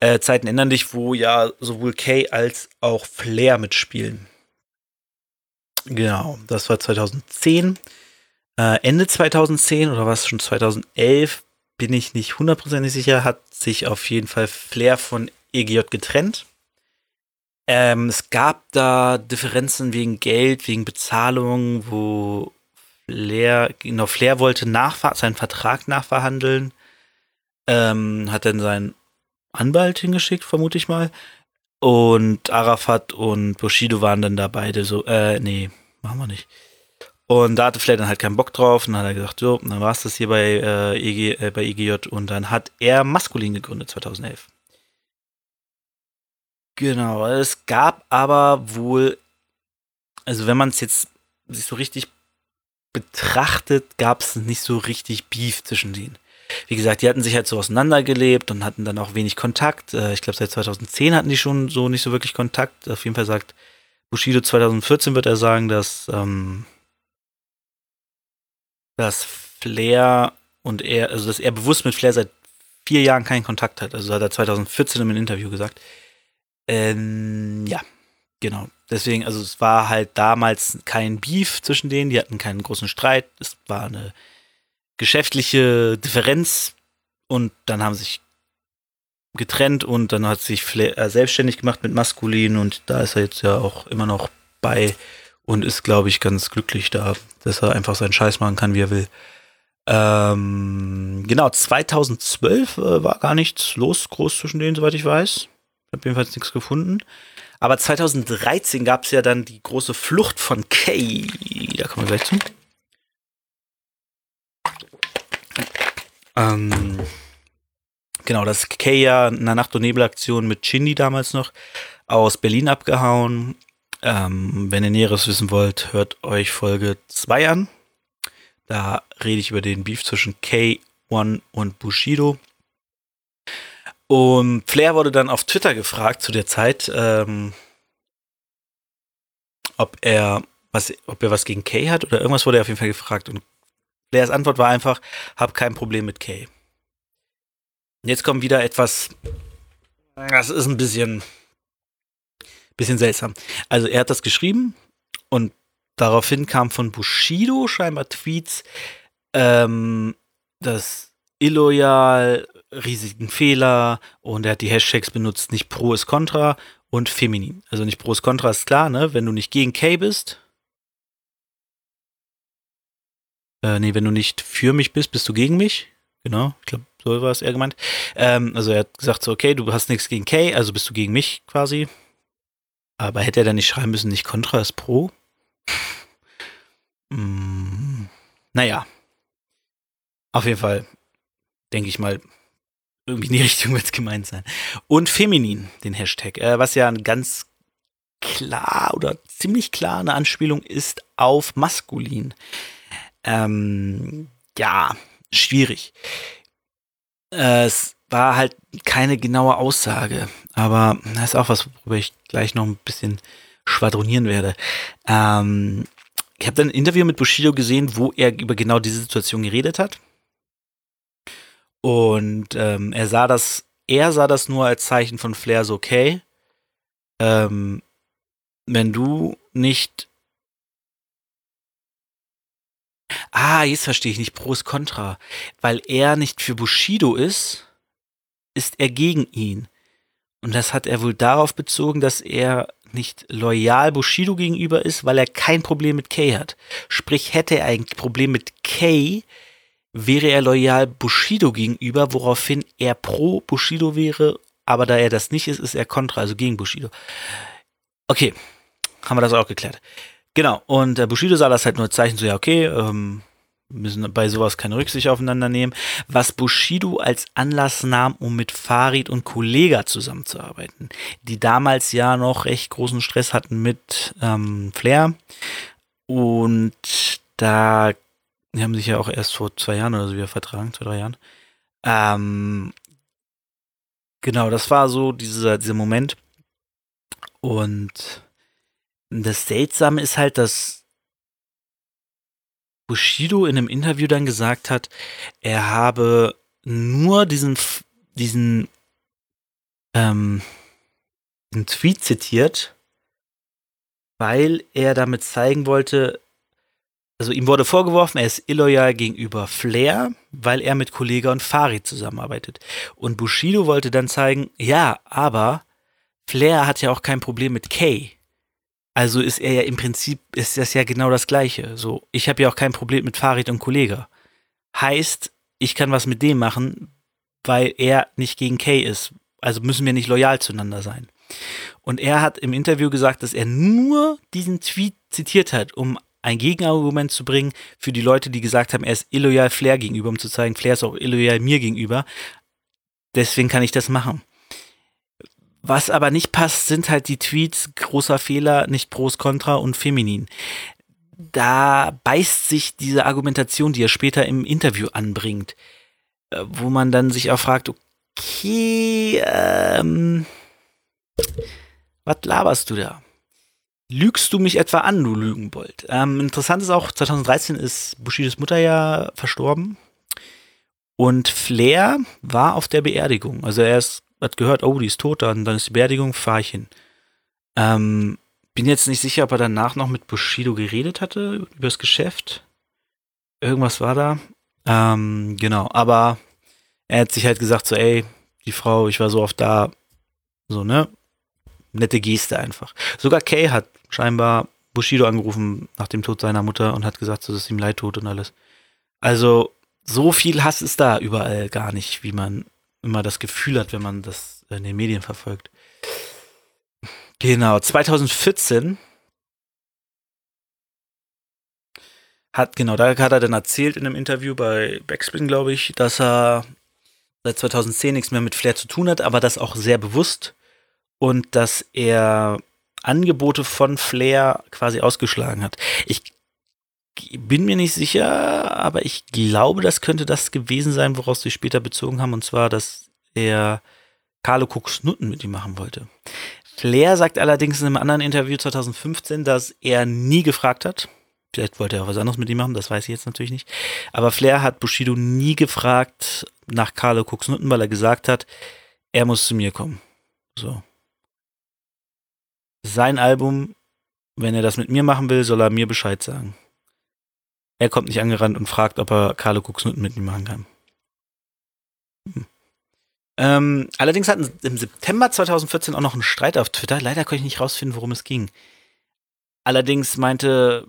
Äh, Zeiten ändern dich, wo ja sowohl Kay als auch Flair mitspielen. Genau, das war 2010. Äh, Ende 2010 oder was schon 2011, bin ich nicht hundertprozentig sicher, hat sich auf jeden Fall Flair von EGJ getrennt. Ähm, es gab da Differenzen wegen Geld, wegen Bezahlung, wo Flair, genau, Flair wollte seinen Vertrag nachverhandeln, ähm, hat dann seinen Anwalt hingeschickt, vermute ich mal. Und Arafat und Bushido waren dann da beide so, äh, nee, machen wir nicht. Und da hatte Flair dann halt keinen Bock drauf und dann hat er gesagt, so, dann war es das hier bei, äh, EG, äh, bei EGJ und dann hat er Maskulin gegründet 2011. Genau, es gab aber wohl, also wenn man es jetzt sich so richtig betrachtet, gab es nicht so richtig Beef zwischen denen. Wie gesagt, die hatten sich halt so auseinandergelebt und hatten dann auch wenig Kontakt. Äh, ich glaube, seit 2010 hatten die schon so nicht so wirklich Kontakt. Auf jeden Fall sagt Bushido 2014 wird er sagen, dass, ähm, dass Flair und er, also dass er bewusst mit Flair seit vier Jahren keinen Kontakt hat. Also hat er 2014 im Interview gesagt. Ähm, ja, genau. Deswegen, also es war halt damals kein Beef zwischen denen, die hatten keinen großen Streit, es war eine geschäftliche Differenz und dann haben sich getrennt und dann hat sich Flair äh, selbstständig gemacht mit Maskulin und da ist er jetzt ja auch immer noch bei und ist, glaube ich, ganz glücklich da, dass er einfach seinen Scheiß machen kann, wie er will. Ähm, genau, 2012 äh, war gar nichts los, groß zwischen denen, soweit ich weiß. Ich habe jedenfalls nichts gefunden. Aber 2013 gab es ja dann die große Flucht von Kay. Da kommen wir gleich zu. Ähm, genau, das Kay ja in einer Nacht- und Nebelaktion mit Chindi damals noch aus Berlin abgehauen. Ähm, wenn ihr Näheres wissen wollt, hört euch Folge 2 an. Da rede ich über den Beef zwischen K1 und Bushido. Und Flair wurde dann auf Twitter gefragt zu der Zeit, ähm, ob er was, ob er was gegen Kay hat oder irgendwas wurde er auf jeden Fall gefragt. Und Flairs Antwort war einfach, hab kein Problem mit Kay. Und jetzt kommt wieder etwas Das ist ein bisschen, bisschen seltsam. Also er hat das geschrieben und daraufhin kam von Bushido scheinbar Tweets, ähm, das illoyal, riesigen Fehler und er hat die Hashtags benutzt, nicht pro ist contra und feminin. Also nicht pro ist contra ist klar, ne? Wenn du nicht gegen K bist, äh, nee, wenn du nicht für mich bist, bist du gegen mich. Genau, ich glaube, so war es eher gemeint. Ähm, also er hat gesagt so, okay, du hast nichts gegen K, also bist du gegen mich quasi. Aber hätte er dann nicht schreiben müssen, nicht Contra ist Pro? *laughs* mm, naja. Auf jeden Fall, denke ich mal, irgendwie in die *laughs* Richtung wird es gemeint sein. Und feminin, den Hashtag, äh, was ja ein ganz klar oder ziemlich klar eine Anspielung ist auf maskulin. Ähm, ja, schwierig. Äh, es war halt keine genaue Aussage, aber das ist auch was, worüber ich gleich noch ein bisschen schwadronieren werde. Ähm, ich habe dann ein Interview mit Bushido gesehen, wo er über genau diese Situation geredet hat. Und ähm, er sah das, er sah das nur als Zeichen von Flair so, okay, ähm, wenn du nicht Ah, jetzt verstehe ich nicht Pros Contra. Weil er nicht für Bushido ist, ist er gegen ihn. Und das hat er wohl darauf bezogen, dass er nicht loyal Bushido gegenüber ist, weil er kein Problem mit Kay hat. Sprich, hätte er ein Problem mit Kay, wäre er loyal Bushido gegenüber, woraufhin er pro Bushido wäre, aber da er das nicht ist, ist er kontra, also gegen Bushido. Okay, haben wir das auch geklärt. Genau, und äh, Bushido sah das halt nur Zeichen so, ja, okay, ähm, müssen bei sowas keine Rücksicht aufeinander nehmen, was Bushido als Anlass nahm, um mit Farid und Kollega zusammenzuarbeiten, die damals ja noch recht großen Stress hatten mit ähm, Flair. Und da die haben sich ja auch erst vor zwei Jahren oder so wieder vertragen, zwei, drei Jahren. Ähm, genau, das war so dieser, dieser Moment. Und das Seltsame ist halt, dass Bushido in einem Interview dann gesagt hat, er habe nur diesen, diesen, ähm, diesen Tweet zitiert, weil er damit zeigen wollte, also ihm wurde vorgeworfen, er ist illoyal gegenüber Flair, weil er mit Kollega und Farid zusammenarbeitet. Und Bushido wollte dann zeigen, ja, aber Flair hat ja auch kein Problem mit Kay. Also ist er ja im Prinzip, ist das ja genau das Gleiche. So, ich habe ja auch kein Problem mit Farid und Kollege. Heißt, ich kann was mit dem machen, weil er nicht gegen Kay ist. Also müssen wir nicht loyal zueinander sein. Und er hat im Interview gesagt, dass er nur diesen Tweet zitiert hat, um ein Gegenargument zu bringen für die Leute, die gesagt haben, er ist illoyal Flair gegenüber, um zu zeigen, Flair ist auch illoyal mir gegenüber. Deswegen kann ich das machen. Was aber nicht passt, sind halt die Tweets, großer Fehler, nicht pros, contra und feminin. Da beißt sich diese Argumentation, die er später im Interview anbringt, äh, wo man dann sich auch fragt, okay, ähm, was laberst du da? Lügst du mich etwa an, du Lügenbold? Ähm, interessant ist auch, 2013 ist Bushidos Mutter ja verstorben. Und Flair war auf der Beerdigung. Also er ist hat gehört, oh, die ist tot, dann, dann ist die Beerdigung, fahr ich hin. Ähm, bin jetzt nicht sicher, ob er danach noch mit Bushido geredet hatte, über das Geschäft. Irgendwas war da. Ähm, genau, aber er hat sich halt gesagt, so, ey, die Frau, ich war so oft da, so, ne? Nette Geste einfach. Sogar Kay hat scheinbar Bushido angerufen nach dem Tod seiner Mutter und hat gesagt, so, dass ihm leid tut und alles. Also, so viel Hass ist da überall gar nicht, wie man immer das Gefühl hat, wenn man das in den Medien verfolgt. Genau, 2014 hat, genau, da hat er dann erzählt in einem Interview bei Backspin, glaube ich, dass er seit 2010 nichts mehr mit Flair zu tun hat, aber das auch sehr bewusst und dass er Angebote von Flair quasi ausgeschlagen hat. Ich bin mir nicht sicher, aber ich glaube, das könnte das gewesen sein, woraus sie später bezogen haben, und zwar, dass er Carlo Cooks Nutten mit ihm machen wollte. Flair sagt allerdings in einem anderen Interview 2015, dass er nie gefragt hat. Vielleicht wollte er auch was anderes mit ihm machen, das weiß ich jetzt natürlich nicht. Aber Flair hat Bushido nie gefragt nach Carlo Cooks Nutten, weil er gesagt hat, er muss zu mir kommen. So. Sein Album, wenn er das mit mir machen will, soll er mir Bescheid sagen. Er kommt nicht angerannt und fragt, ob er Carlo Kuxnutten mit ihm machen kann. Hm. Ähm, allerdings hatten im September 2014 auch noch einen Streit auf Twitter. Leider konnte ich nicht rausfinden, worum es ging. Allerdings meinte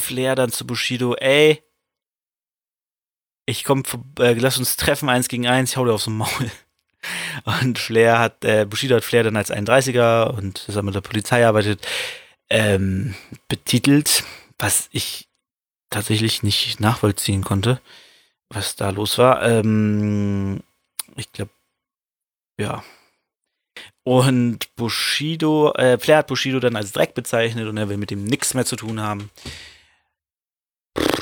Flair dann zu Bushido, ey, ich komm, äh, lass uns treffen, eins gegen eins, ich hau dir aufs Maul. Und Flair hat, äh, Bushido hat Flair dann als 31er und dass er mit der Polizei arbeitet, ähm, betitelt, was ich tatsächlich nicht nachvollziehen konnte, was da los war. Ähm, ich glaube, ja. Und Bushido, äh, Flair hat Bushido dann als Dreck bezeichnet und er will mit dem nichts mehr zu tun haben.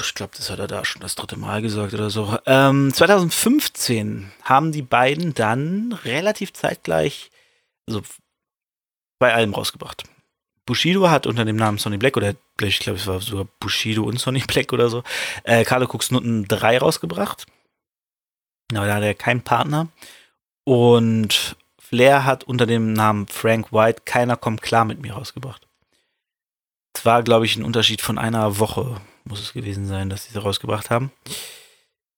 Ich glaube, das hat er da schon das dritte Mal gesagt oder so. Ähm, 2015 haben die beiden dann relativ zeitgleich also bei allem rausgebracht. Bushido hat unter dem Namen Sonny Black, oder ich glaube, es war sogar Bushido und Sonny Black oder so, äh, Carlo Nutten 3 rausgebracht. Aber da hat er keinen Partner. Und Flair hat unter dem Namen Frank White Keiner kommt klar mit mir rausgebracht. Es war, glaube ich, ein Unterschied von einer Woche muss es gewesen sein, dass sie sie rausgebracht haben.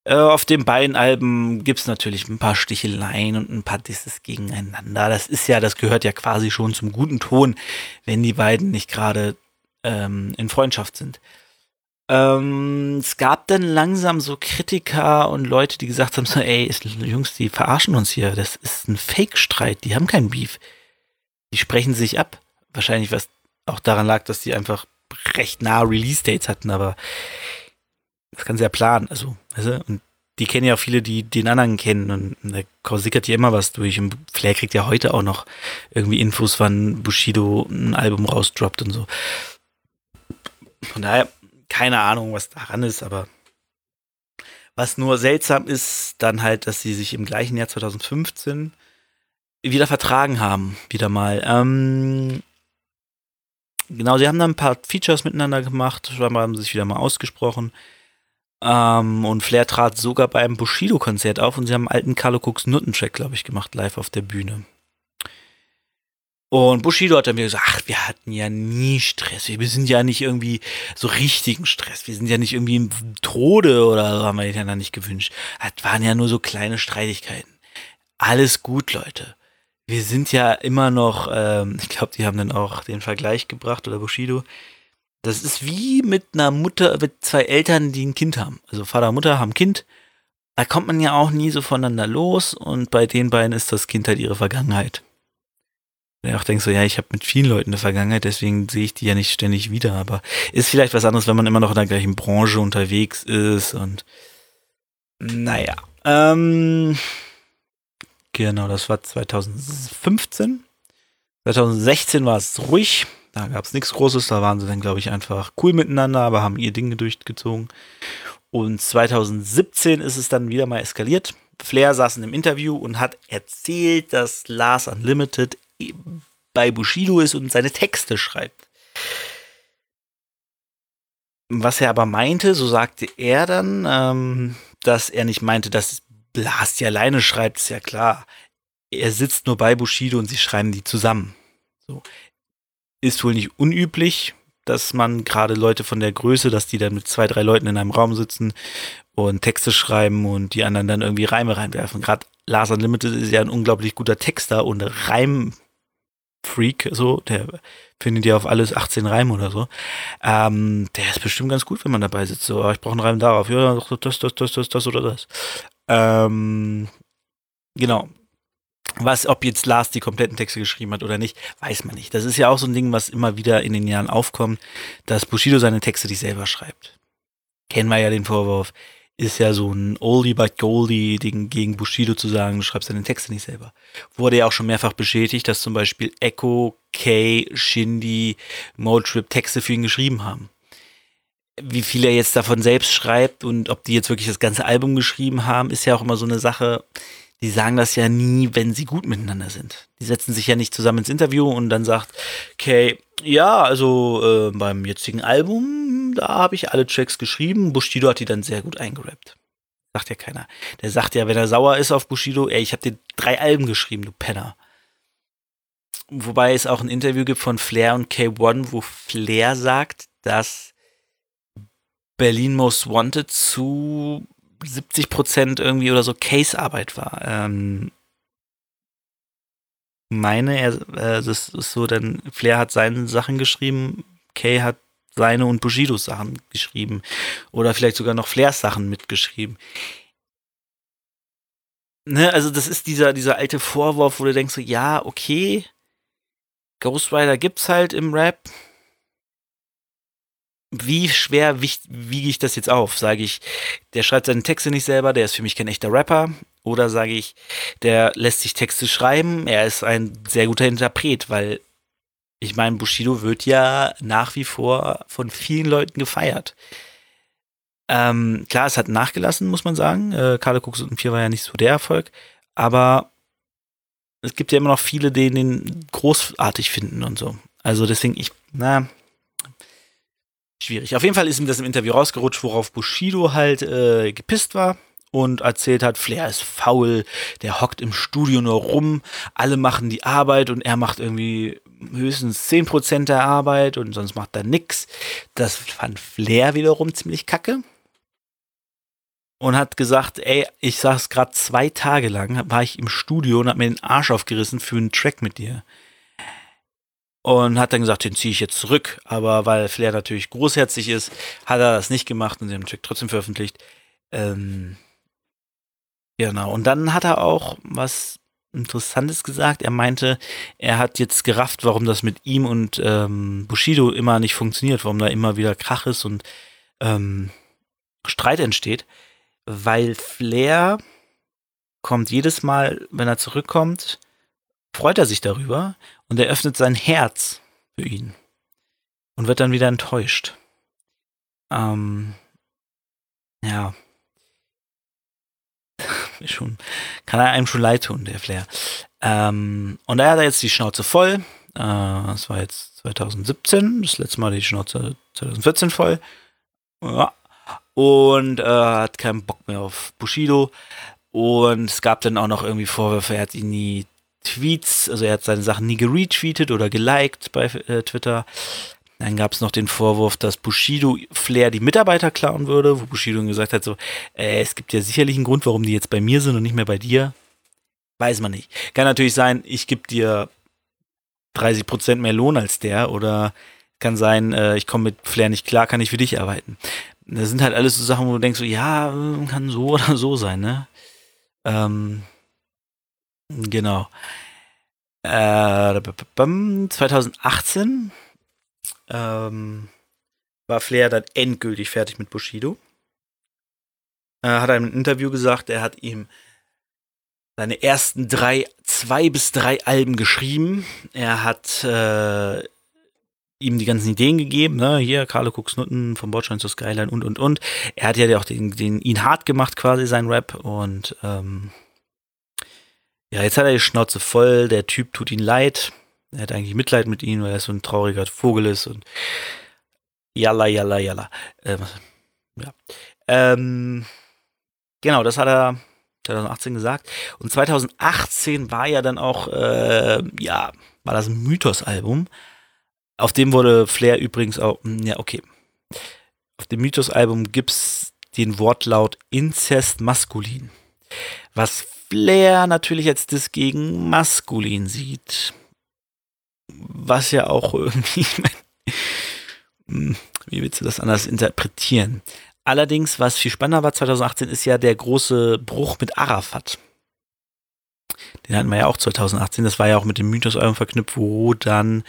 Äh, auf den beiden Alben gibt es natürlich ein paar Sticheleien und ein paar Disses gegeneinander. Das ist ja, das gehört ja quasi schon zum guten Ton, wenn die beiden nicht gerade ähm, in Freundschaft sind. Ähm, es gab dann langsam so Kritiker und Leute, die gesagt haben: so, ey, Jungs, die verarschen uns hier. Das ist ein Fake-Streit. Die haben keinen Beef. Die sprechen sich ab. Wahrscheinlich, was auch daran lag, dass die einfach recht nah Release-Dates hatten, aber das kann sie ja planen. Also, also, und die kennen ja auch viele, die den anderen kennen und da sickert ja immer was durch und Flair kriegt ja heute auch noch irgendwie Infos, wann Bushido ein Album rausdroppt und so. Von daher, keine Ahnung, was daran ist, aber was nur seltsam ist, dann halt, dass sie sich im gleichen Jahr 2015 wieder vertragen haben, wieder mal. Ähm, Genau, sie haben dann ein paar Features miteinander gemacht, scheinbar haben sie sich wieder mal ausgesprochen. Ähm, und Flair trat sogar beim Bushido-Konzert auf und sie haben einen alten Carlo Cooks Nuttentrack, glaube ich, gemacht, live auf der Bühne. Und Bushido hat dann mir gesagt, ach, wir hatten ja nie Stress. Wir sind ja nicht irgendwie so richtigen Stress. Wir sind ja nicht irgendwie im Tode oder so, haben wir ja nicht gewünscht. Das waren ja nur so kleine Streitigkeiten. Alles gut, Leute wir sind ja immer noch, ähm, ich glaube, die haben dann auch den Vergleich gebracht oder Bushido. Das ist wie mit einer Mutter, mit zwei Eltern, die ein Kind haben. Also Vater und Mutter haben ein Kind. Da kommt man ja auch nie so voneinander los und bei den beiden ist das Kind halt ihre Vergangenheit. Und auch denkst so, ja, ich habe mit vielen Leuten eine Vergangenheit, deswegen sehe ich die ja nicht ständig wieder. Aber ist vielleicht was anderes, wenn man immer noch in der gleichen Branche unterwegs ist und naja. Ähm, Genau, das war 2015. 2016 war es ruhig. Da gab es nichts Großes. Da waren sie dann, glaube ich, einfach cool miteinander, aber haben ihr Dinge durchgezogen. Und 2017 ist es dann wieder mal eskaliert. Flair saß in einem Interview und hat erzählt, dass Lars Unlimited bei Bushido ist und seine Texte schreibt. Was er aber meinte, so sagte er dann, ähm, dass er nicht meinte, dass Blas die alleine schreibt, ist ja klar. Er sitzt nur bei Bushido und sie schreiben die zusammen. So. Ist wohl nicht unüblich, dass man gerade Leute von der Größe, dass die dann mit zwei, drei Leuten in einem Raum sitzen und Texte schreiben und die anderen dann irgendwie Reime reinwerfen. Gerade Lars Unlimited ist ja ein unglaublich guter Texter und Reimfreak, so, der findet ja auf alles 18 Reime oder so. Ähm, der ist bestimmt ganz gut, wenn man dabei sitzt. So, ich brauche einen Reim darauf. Ja, das, das, das, das, das oder das. Ähm, genau. Was, ob jetzt Lars die kompletten Texte geschrieben hat oder nicht, weiß man nicht. Das ist ja auch so ein Ding, was immer wieder in den Jahren aufkommt, dass Bushido seine Texte nicht selber schreibt. Kennen wir ja den Vorwurf. Ist ja so ein Oldie but Goldie Ding gegen Bushido zu sagen, du schreibst deine Texte nicht selber. Wurde ja auch schon mehrfach bestätigt, dass zum Beispiel Echo, Kay, Shindy, Motrip Texte für ihn geschrieben haben wie viel er jetzt davon selbst schreibt und ob die jetzt wirklich das ganze Album geschrieben haben, ist ja auch immer so eine Sache. Die sagen das ja nie, wenn sie gut miteinander sind. Die setzen sich ja nicht zusammen ins Interview und dann sagt, okay, ja, also äh, beim jetzigen Album, da habe ich alle Tracks geschrieben. Bushido hat die dann sehr gut eingerappt. Sagt ja keiner. Der sagt ja, wenn er sauer ist auf Bushido, ey, ich habe dir drei Alben geschrieben, du Penner. wobei es auch ein Interview gibt von Flair und K1, wo Flair sagt, dass Berlin Most Wanted zu 70 Prozent irgendwie oder so Case-Arbeit war. Ähm, meine, er, äh, das ist so, denn Flair hat seine Sachen geschrieben, Kay hat seine und Bushidos Sachen geschrieben. Oder vielleicht sogar noch Flairs Sachen mitgeschrieben. Ne, also das ist dieser, dieser alte Vorwurf, wo du denkst so, ja, okay, Ghost Rider gibt's halt im Rap. Wie schwer wiege ich das jetzt auf? Sage ich, der schreibt seine Texte nicht selber, der ist für mich kein echter Rapper. Oder sage ich, der lässt sich Texte schreiben, er ist ein sehr guter Interpret, weil ich meine, Bushido wird ja nach wie vor von vielen Leuten gefeiert. Ähm, klar, es hat nachgelassen, muss man sagen. Äh, Karle Cooks und 4 war ja nicht so der Erfolg. Aber es gibt ja immer noch viele, die den großartig finden und so. Also deswegen, ich, na, schwierig. Auf jeden Fall ist ihm das im Interview rausgerutscht, worauf Bushido halt äh, gepisst war und erzählt hat, Flair ist faul, der hockt im Studio nur rum, alle machen die Arbeit und er macht irgendwie höchstens 10% der Arbeit und sonst macht er nix. Das fand Flair wiederum ziemlich kacke. Und hat gesagt, ey, ich saß gerade zwei Tage lang, war ich im Studio und hab mir den Arsch aufgerissen für einen Track mit dir. Und hat dann gesagt, den ziehe ich jetzt zurück. Aber weil Flair natürlich großherzig ist, hat er das nicht gemacht und den Track trotzdem veröffentlicht. Ähm, genau. Und dann hat er auch was Interessantes gesagt. Er meinte, er hat jetzt gerafft, warum das mit ihm und ähm, Bushido immer nicht funktioniert, warum da immer wieder Krach ist und ähm, Streit entsteht, weil Flair kommt jedes Mal, wenn er zurückkommt, freut er sich darüber und er öffnet sein Herz für ihn und wird dann wieder enttäuscht. Ähm, ja, *laughs* schon, kann er einem schon leid tun, der Flair. Ähm, und da hat er jetzt die Schnauze voll. Äh, das war jetzt 2017, das letzte Mal die Schnauze 2014 voll. Ja. Und äh, hat keinen Bock mehr auf Bushido. Und es gab dann auch noch irgendwie Vorwürfe, er hat ihn nie Tweets, also er hat seine Sachen nie geretweetet oder geliked bei äh, Twitter. Dann gab es noch den Vorwurf, dass Bushido Flair die Mitarbeiter klauen würde, wo Bushido gesagt hat, so, äh, es gibt ja sicherlich einen Grund, warum die jetzt bei mir sind und nicht mehr bei dir. Weiß man nicht. Kann natürlich sein, ich gebe dir 30% mehr Lohn als der oder kann sein, äh, ich komme mit Flair nicht klar, kann ich für dich arbeiten. Das sind halt alles so Sachen, wo du denkst, so, ja, kann so *laughs* oder so sein, ne? Ähm, genau. Äh, 2018 ähm, war Flair dann endgültig fertig mit Bushido. Er hat einem Interview gesagt, er hat ihm seine ersten drei, zwei bis drei Alben geschrieben. Er hat äh, ihm die ganzen Ideen gegeben, ne, hier Carlo Cooks Nutten vom Bordstein zur Skyline und und und. Er hat ja auch den, den ihn hart gemacht quasi sein Rap und ähm, ja, jetzt hat er die Schnauze voll, der Typ tut ihn leid. Er hat eigentlich Mitleid mit ihm, weil er so ein trauriger Vogel ist und jalla, jalla, jalla. Ähm, ja. Ähm, genau, das hat er 2018 gesagt. Und 2018 war ja dann auch, äh, ja, war das ein Mythos-Album. Auf dem wurde Flair übrigens auch, hm, ja, okay. Auf dem Mythos-Album gibt es den Wortlaut Inzest maskulin. Was Flair natürlich jetzt das gegen maskulin sieht was ja auch *laughs* irgendwie, hm, wie willst du das anders interpretieren? Allerdings, was viel spannender war 2018, ist ja der große Bruch mit Arafat. Den hatten wir ja auch 2018. Das war ja auch mit dem Mythos-Album verknüpft, wo dann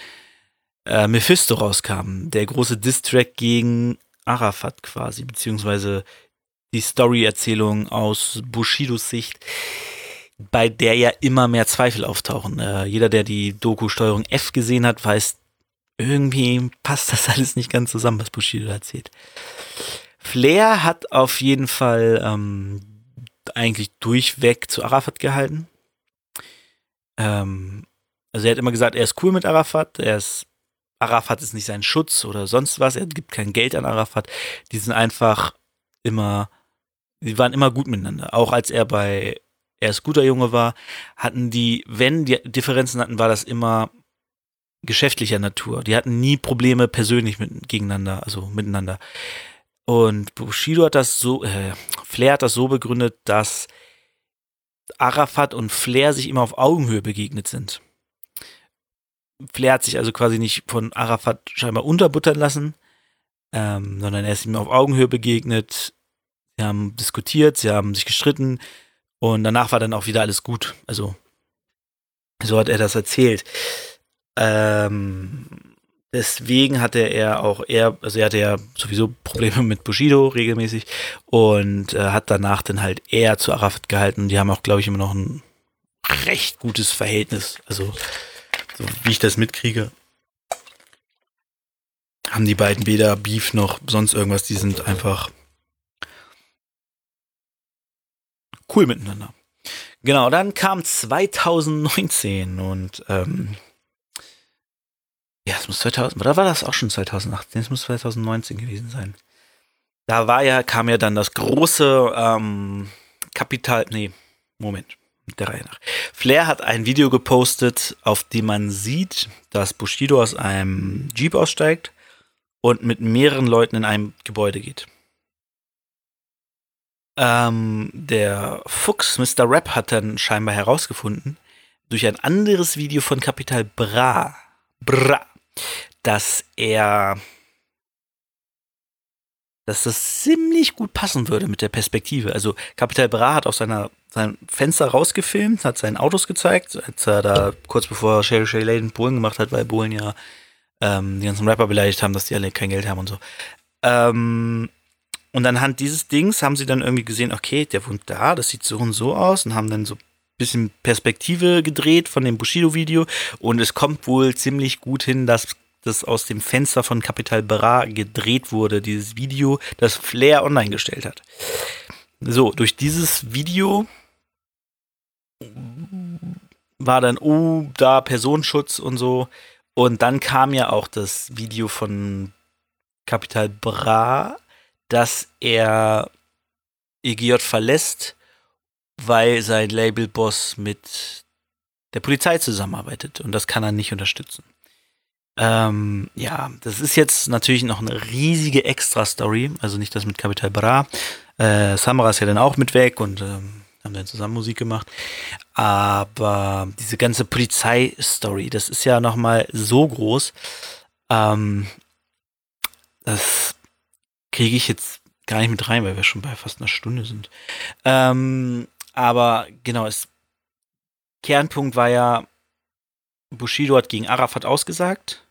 äh, Mephisto rauskam. Der große Distrack gegen Arafat quasi, beziehungsweise die Story-Erzählung aus Bushidos Sicht bei der ja immer mehr Zweifel auftauchen. Äh, jeder, der die Doku Steuerung F gesehen hat, weiß, irgendwie passt das *laughs* alles nicht ganz zusammen, was Bushido erzählt. Flair hat auf jeden Fall ähm, eigentlich durchweg zu Arafat gehalten. Ähm, also er hat immer gesagt, er ist cool mit Arafat, er ist Arafat ist nicht sein Schutz oder sonst was, er gibt kein Geld an Arafat. Die sind einfach immer, die waren immer gut miteinander. Auch als er bei erst guter Junge war, hatten die, wenn die Differenzen hatten, war das immer geschäftlicher Natur. Die hatten nie Probleme persönlich mit, gegeneinander, also miteinander. Und Bushido hat das so, äh, Flair hat das so begründet, dass Arafat und Flair sich immer auf Augenhöhe begegnet sind. Flair hat sich also quasi nicht von Arafat scheinbar unterbuttern lassen, ähm, sondern er ist ihm auf Augenhöhe begegnet. Sie haben diskutiert, sie haben sich gestritten und danach war dann auch wieder alles gut. Also, so hat er das erzählt. Ähm, deswegen hatte er auch eher, also er hatte ja sowieso Probleme mit Bushido regelmäßig und äh, hat danach dann halt eher zu Arafat gehalten. Die haben auch, glaube ich, immer noch ein recht gutes Verhältnis. Also, so wie ich das mitkriege, haben die beiden weder Beef noch sonst irgendwas. Die sind einfach cool miteinander. Genau, dann kam 2019 und ähm, ja, es muss 2000, oder war das auch schon 2018? Es muss 2019 gewesen sein. Da war ja, kam ja dann das große ähm, Kapital, nee, Moment, der Reihe nach. Flair hat ein Video gepostet, auf dem man sieht, dass Bushido aus einem Jeep aussteigt und mit mehreren Leuten in einem Gebäude geht. Ähm, der Fuchs, Mr. Rap, hat dann scheinbar herausgefunden, durch ein anderes Video von Capital Bra, Bra, dass er, dass das ziemlich gut passen würde mit der Perspektive. Also Capital Bra hat aus seiner, seinem Fenster rausgefilmt, hat seinen Autos gezeigt, als er da kurz bevor Sherry Shay Layden Polen gemacht hat, weil Polen ja ähm, die ganzen Rapper beleidigt haben, dass die alle kein Geld haben und so. Ähm, und anhand dieses Dings haben sie dann irgendwie gesehen, okay, der wohnt da, das sieht so und so aus und haben dann so ein bisschen Perspektive gedreht von dem Bushido-Video und es kommt wohl ziemlich gut hin, dass das aus dem Fenster von Capital Bra gedreht wurde, dieses Video, das Flair online gestellt hat. So, durch dieses Video war dann, oh, da Personenschutz und so. Und dann kam ja auch das Video von Capital Bra, dass er EGJ verlässt, weil sein Labelboss mit der Polizei zusammenarbeitet und das kann er nicht unterstützen. Ähm, ja, das ist jetzt natürlich noch eine riesige Extra-Story, also nicht das mit Capital Bra. Äh, Samara ist ja dann auch mit weg und ähm, haben dann zusammen Musik gemacht. Aber diese ganze Polizei-Story, das ist ja nochmal so groß. Ähm, das kriege ich jetzt gar nicht mit rein, weil wir schon bei fast einer Stunde sind. Ähm, aber genau, es, Kernpunkt war ja, Bushido hat gegen Arafat ausgesagt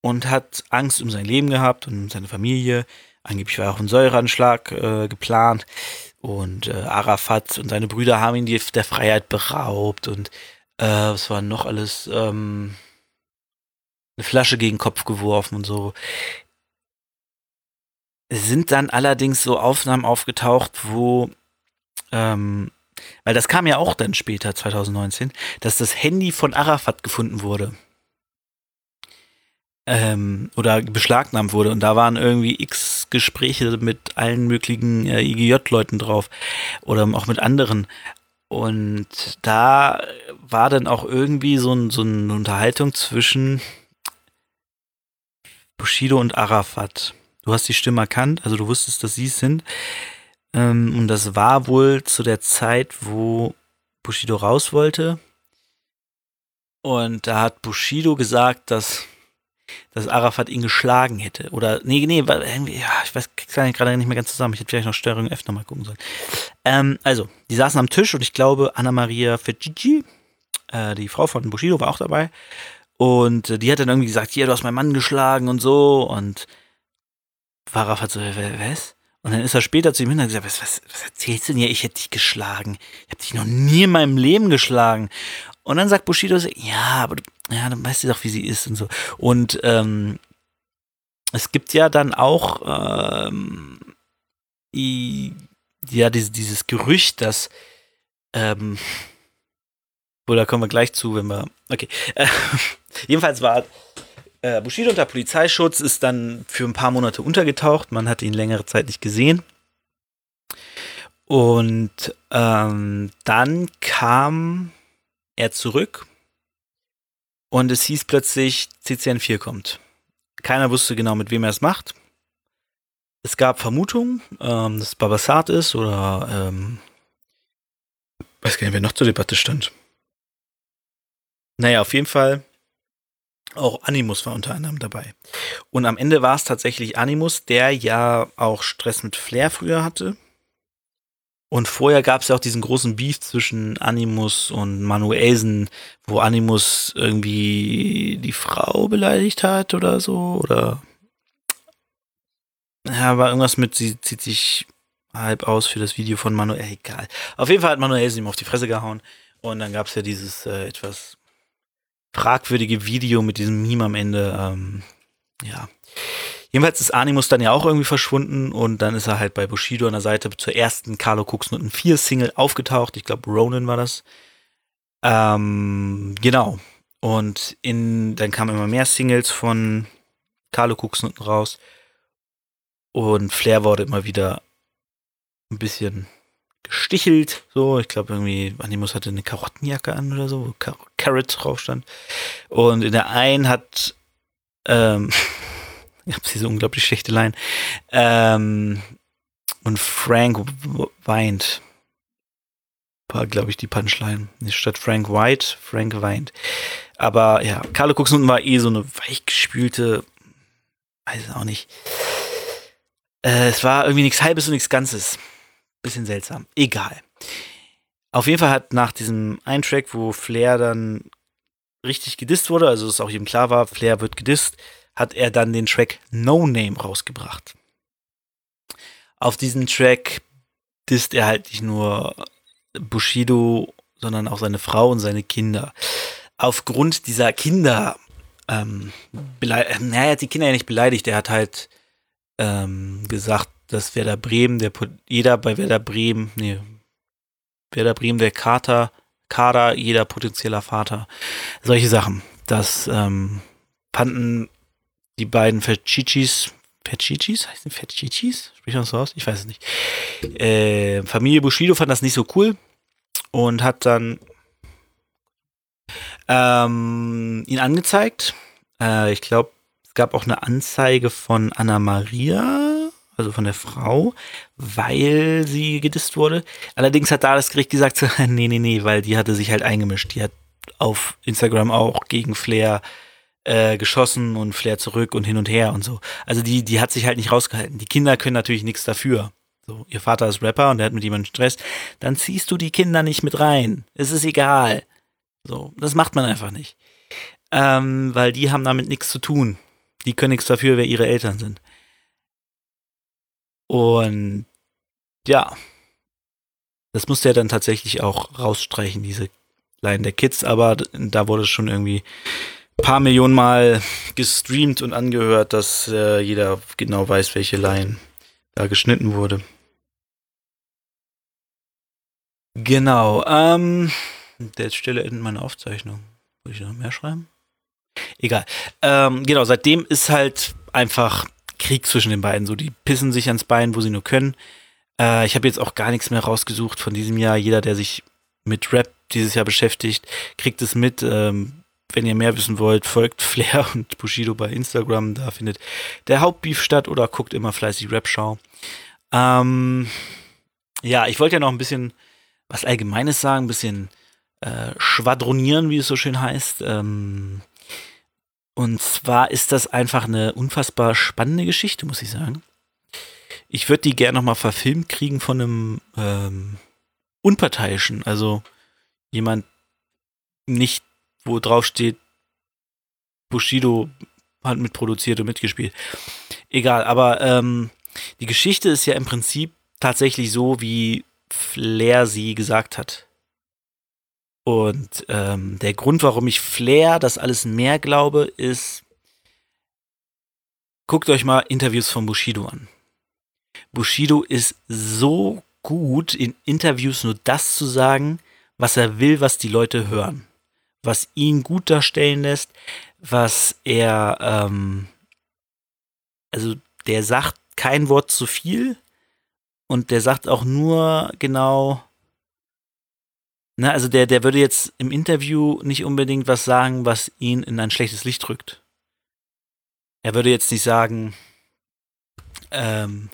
und hat Angst um sein Leben gehabt und seine Familie. Angeblich war auch ein Säureanschlag äh, geplant und äh, Arafat und seine Brüder haben ihn die, der Freiheit beraubt und äh, was war noch alles? Ähm, eine Flasche gegen den Kopf geworfen und so sind dann allerdings so Aufnahmen aufgetaucht, wo, ähm, weil das kam ja auch dann später, 2019, dass das Handy von Arafat gefunden wurde. Ähm, oder beschlagnahmt wurde. Und da waren irgendwie x Gespräche mit allen möglichen äh, IGJ-Leuten drauf. Oder auch mit anderen. Und da war dann auch irgendwie so, ein, so eine Unterhaltung zwischen Bushido und Arafat du hast die Stimme erkannt, also du wusstest, dass sie es sind. Ähm, und das war wohl zu der Zeit, wo Bushido raus wollte. Und da hat Bushido gesagt, dass, dass Arafat ihn geschlagen hätte. Oder, nee, nee, irgendwie, ja, ich weiß gerade nicht mehr ganz zusammen. Ich hätte vielleicht noch Steuerung F nochmal gucken sollen. Ähm, also, die saßen am Tisch und ich glaube, Anna-Maria Fedjici, äh, die Frau von Bushido, war auch dabei. Und äh, die hat dann irgendwie gesagt, hier, du hast meinen Mann geschlagen und so. Und Waraf hat so, was? Und dann ist er später zu ihm hin und gesagt, was, was, was erzählst du denn hier? Ich hätte dich geschlagen. Ich habe dich noch nie in meinem Leben geschlagen. Und dann sagt Bushido ja, aber du, ja, dann weißt du doch, wie sie ist und so. Und ähm, es gibt ja dann auch ähm, i, ja dieses, dieses Gerücht, dass ähm, *laughs* da kommen wir gleich zu, wenn wir. Okay. Äh, *laughs* jedenfalls war äh, Bushido unter Polizeischutz ist dann für ein paar Monate untergetaucht. Man hat ihn längere Zeit nicht gesehen. Und ähm, dann kam er zurück und es hieß plötzlich, CCN4 kommt. Keiner wusste genau, mit wem er es macht. Es gab Vermutungen, ähm, dass es Babasat ist oder ähm, weiß gar nicht, wer noch zur Debatte stand. Naja, auf jeden Fall auch Animus war unter anderem dabei. Und am Ende war es tatsächlich Animus, der ja auch Stress mit Flair früher hatte. Und vorher gab es ja auch diesen großen Beef zwischen Animus und Manuelsen, wo Animus irgendwie die Frau beleidigt hat oder so. Oder ja, war irgendwas mit, sie zieht sich halb aus für das Video von Manuel. Egal. Auf jeden Fall hat Manuelsen ihm auf die Fresse gehauen. Und dann gab es ja dieses äh, etwas fragwürdige Video mit diesem Meme am Ende. Ähm, ja. Jedenfalls ist Animus dann ja auch irgendwie verschwunden und dann ist er halt bei Bushido an der Seite zur ersten Carlo Noten 4 Single aufgetaucht. Ich glaube, Ronan war das. Ähm, genau. Und in, dann kamen immer mehr Singles von Carlo Noten raus. Und Flair wurde immer wieder ein bisschen gestichelt. So, ich glaube irgendwie, Animus hatte eine Karottenjacke an oder so, wo Car Carrot drauf stand. Und in der einen hat, ähm, *laughs* ich habe diese unglaublich schlechte Line, ähm, und Frank weint. War, glaube ich, die Punchline. Statt Frank White, Frank weint. Aber ja, Carlo Cuxnuten war eh so eine weichgespülte, weiß auch nicht. Äh, es war irgendwie nichts Halbes und nichts Ganzes. Bisschen seltsam. Egal. Auf jeden Fall hat nach diesem einen Track, wo Flair dann richtig gedisst wurde, also es auch jedem klar war, Flair wird gedisst, hat er dann den Track No Name rausgebracht. Auf diesem Track disst er halt nicht nur Bushido, sondern auch seine Frau und seine Kinder. Aufgrund dieser Kinder, ähm, naja, er hat die Kinder ja nicht beleidigt, er hat halt ähm, gesagt, dass Werder Bremen, der jeder bei Werder Bremen, nee, Werder Bremen, der Kater, Kader, jeder potenzieller Vater. Solche Sachen. Das ähm, fanden die beiden Ferchichis, Ferchichis? Heißt die Ferchichis? Sprich das so aus? Ich weiß es nicht. Äh, Familie Bushido fand das nicht so cool und hat dann ähm, ihn angezeigt. Äh, ich glaube, es gab auch eine Anzeige von Anna Maria also von der Frau, weil sie gedisst wurde. Allerdings hat da das Gericht gesagt, *laughs* nee, nee, nee, weil die hatte sich halt eingemischt. Die hat auf Instagram auch gegen Flair äh, geschossen und Flair zurück und hin und her und so. Also die, die hat sich halt nicht rausgehalten. Die Kinder können natürlich nichts dafür. So, ihr Vater ist Rapper und der hat mit jemandem Stress. Dann ziehst du die Kinder nicht mit rein. Es ist egal. So, das macht man einfach nicht. Ähm, weil die haben damit nichts zu tun. Die können nichts dafür, wer ihre Eltern sind. Und ja, das musste er dann tatsächlich auch rausstreichen, diese Line der Kids, aber da wurde schon irgendwie ein paar Millionen Mal gestreamt und angehört, dass äh, jeder genau weiß, welche Line da geschnitten wurde. Genau, ähm, der Stelle endet meine Aufzeichnung. Will ich noch mehr schreiben? Egal. Ähm, genau, seitdem ist halt einfach Krieg zwischen den beiden. So, die pissen sich ans Bein, wo sie nur können. Äh, ich habe jetzt auch gar nichts mehr rausgesucht von diesem Jahr. Jeder, der sich mit Rap dieses Jahr beschäftigt, kriegt es mit. Ähm, wenn ihr mehr wissen wollt, folgt *laughs* Flair und Bushido bei Instagram. Da findet der Hauptbeef statt oder guckt immer fleißig Rap-Schau. Ähm, ja, ich wollte ja noch ein bisschen was Allgemeines sagen, ein bisschen äh, schwadronieren, wie es so schön heißt. Ähm, und zwar ist das einfach eine unfassbar spannende Geschichte, muss ich sagen. Ich würde die gerne nochmal verfilmt kriegen von einem ähm, Unparteiischen, also jemand nicht, wo drauf steht, Bushido hat mitproduziert und mitgespielt. Egal, aber ähm, die Geschichte ist ja im Prinzip tatsächlich so, wie Flair sie gesagt hat. Und ähm, der Grund, warum ich Flair das alles mehr glaube, ist, guckt euch mal Interviews von Bushido an. Bushido ist so gut in Interviews nur das zu sagen, was er will, was die Leute hören. Was ihn gut darstellen lässt, was er, ähm, also der sagt kein Wort zu viel und der sagt auch nur genau, na, also der, der würde jetzt im Interview nicht unbedingt was sagen, was ihn in ein schlechtes Licht drückt. Er würde jetzt nicht sagen, ähm,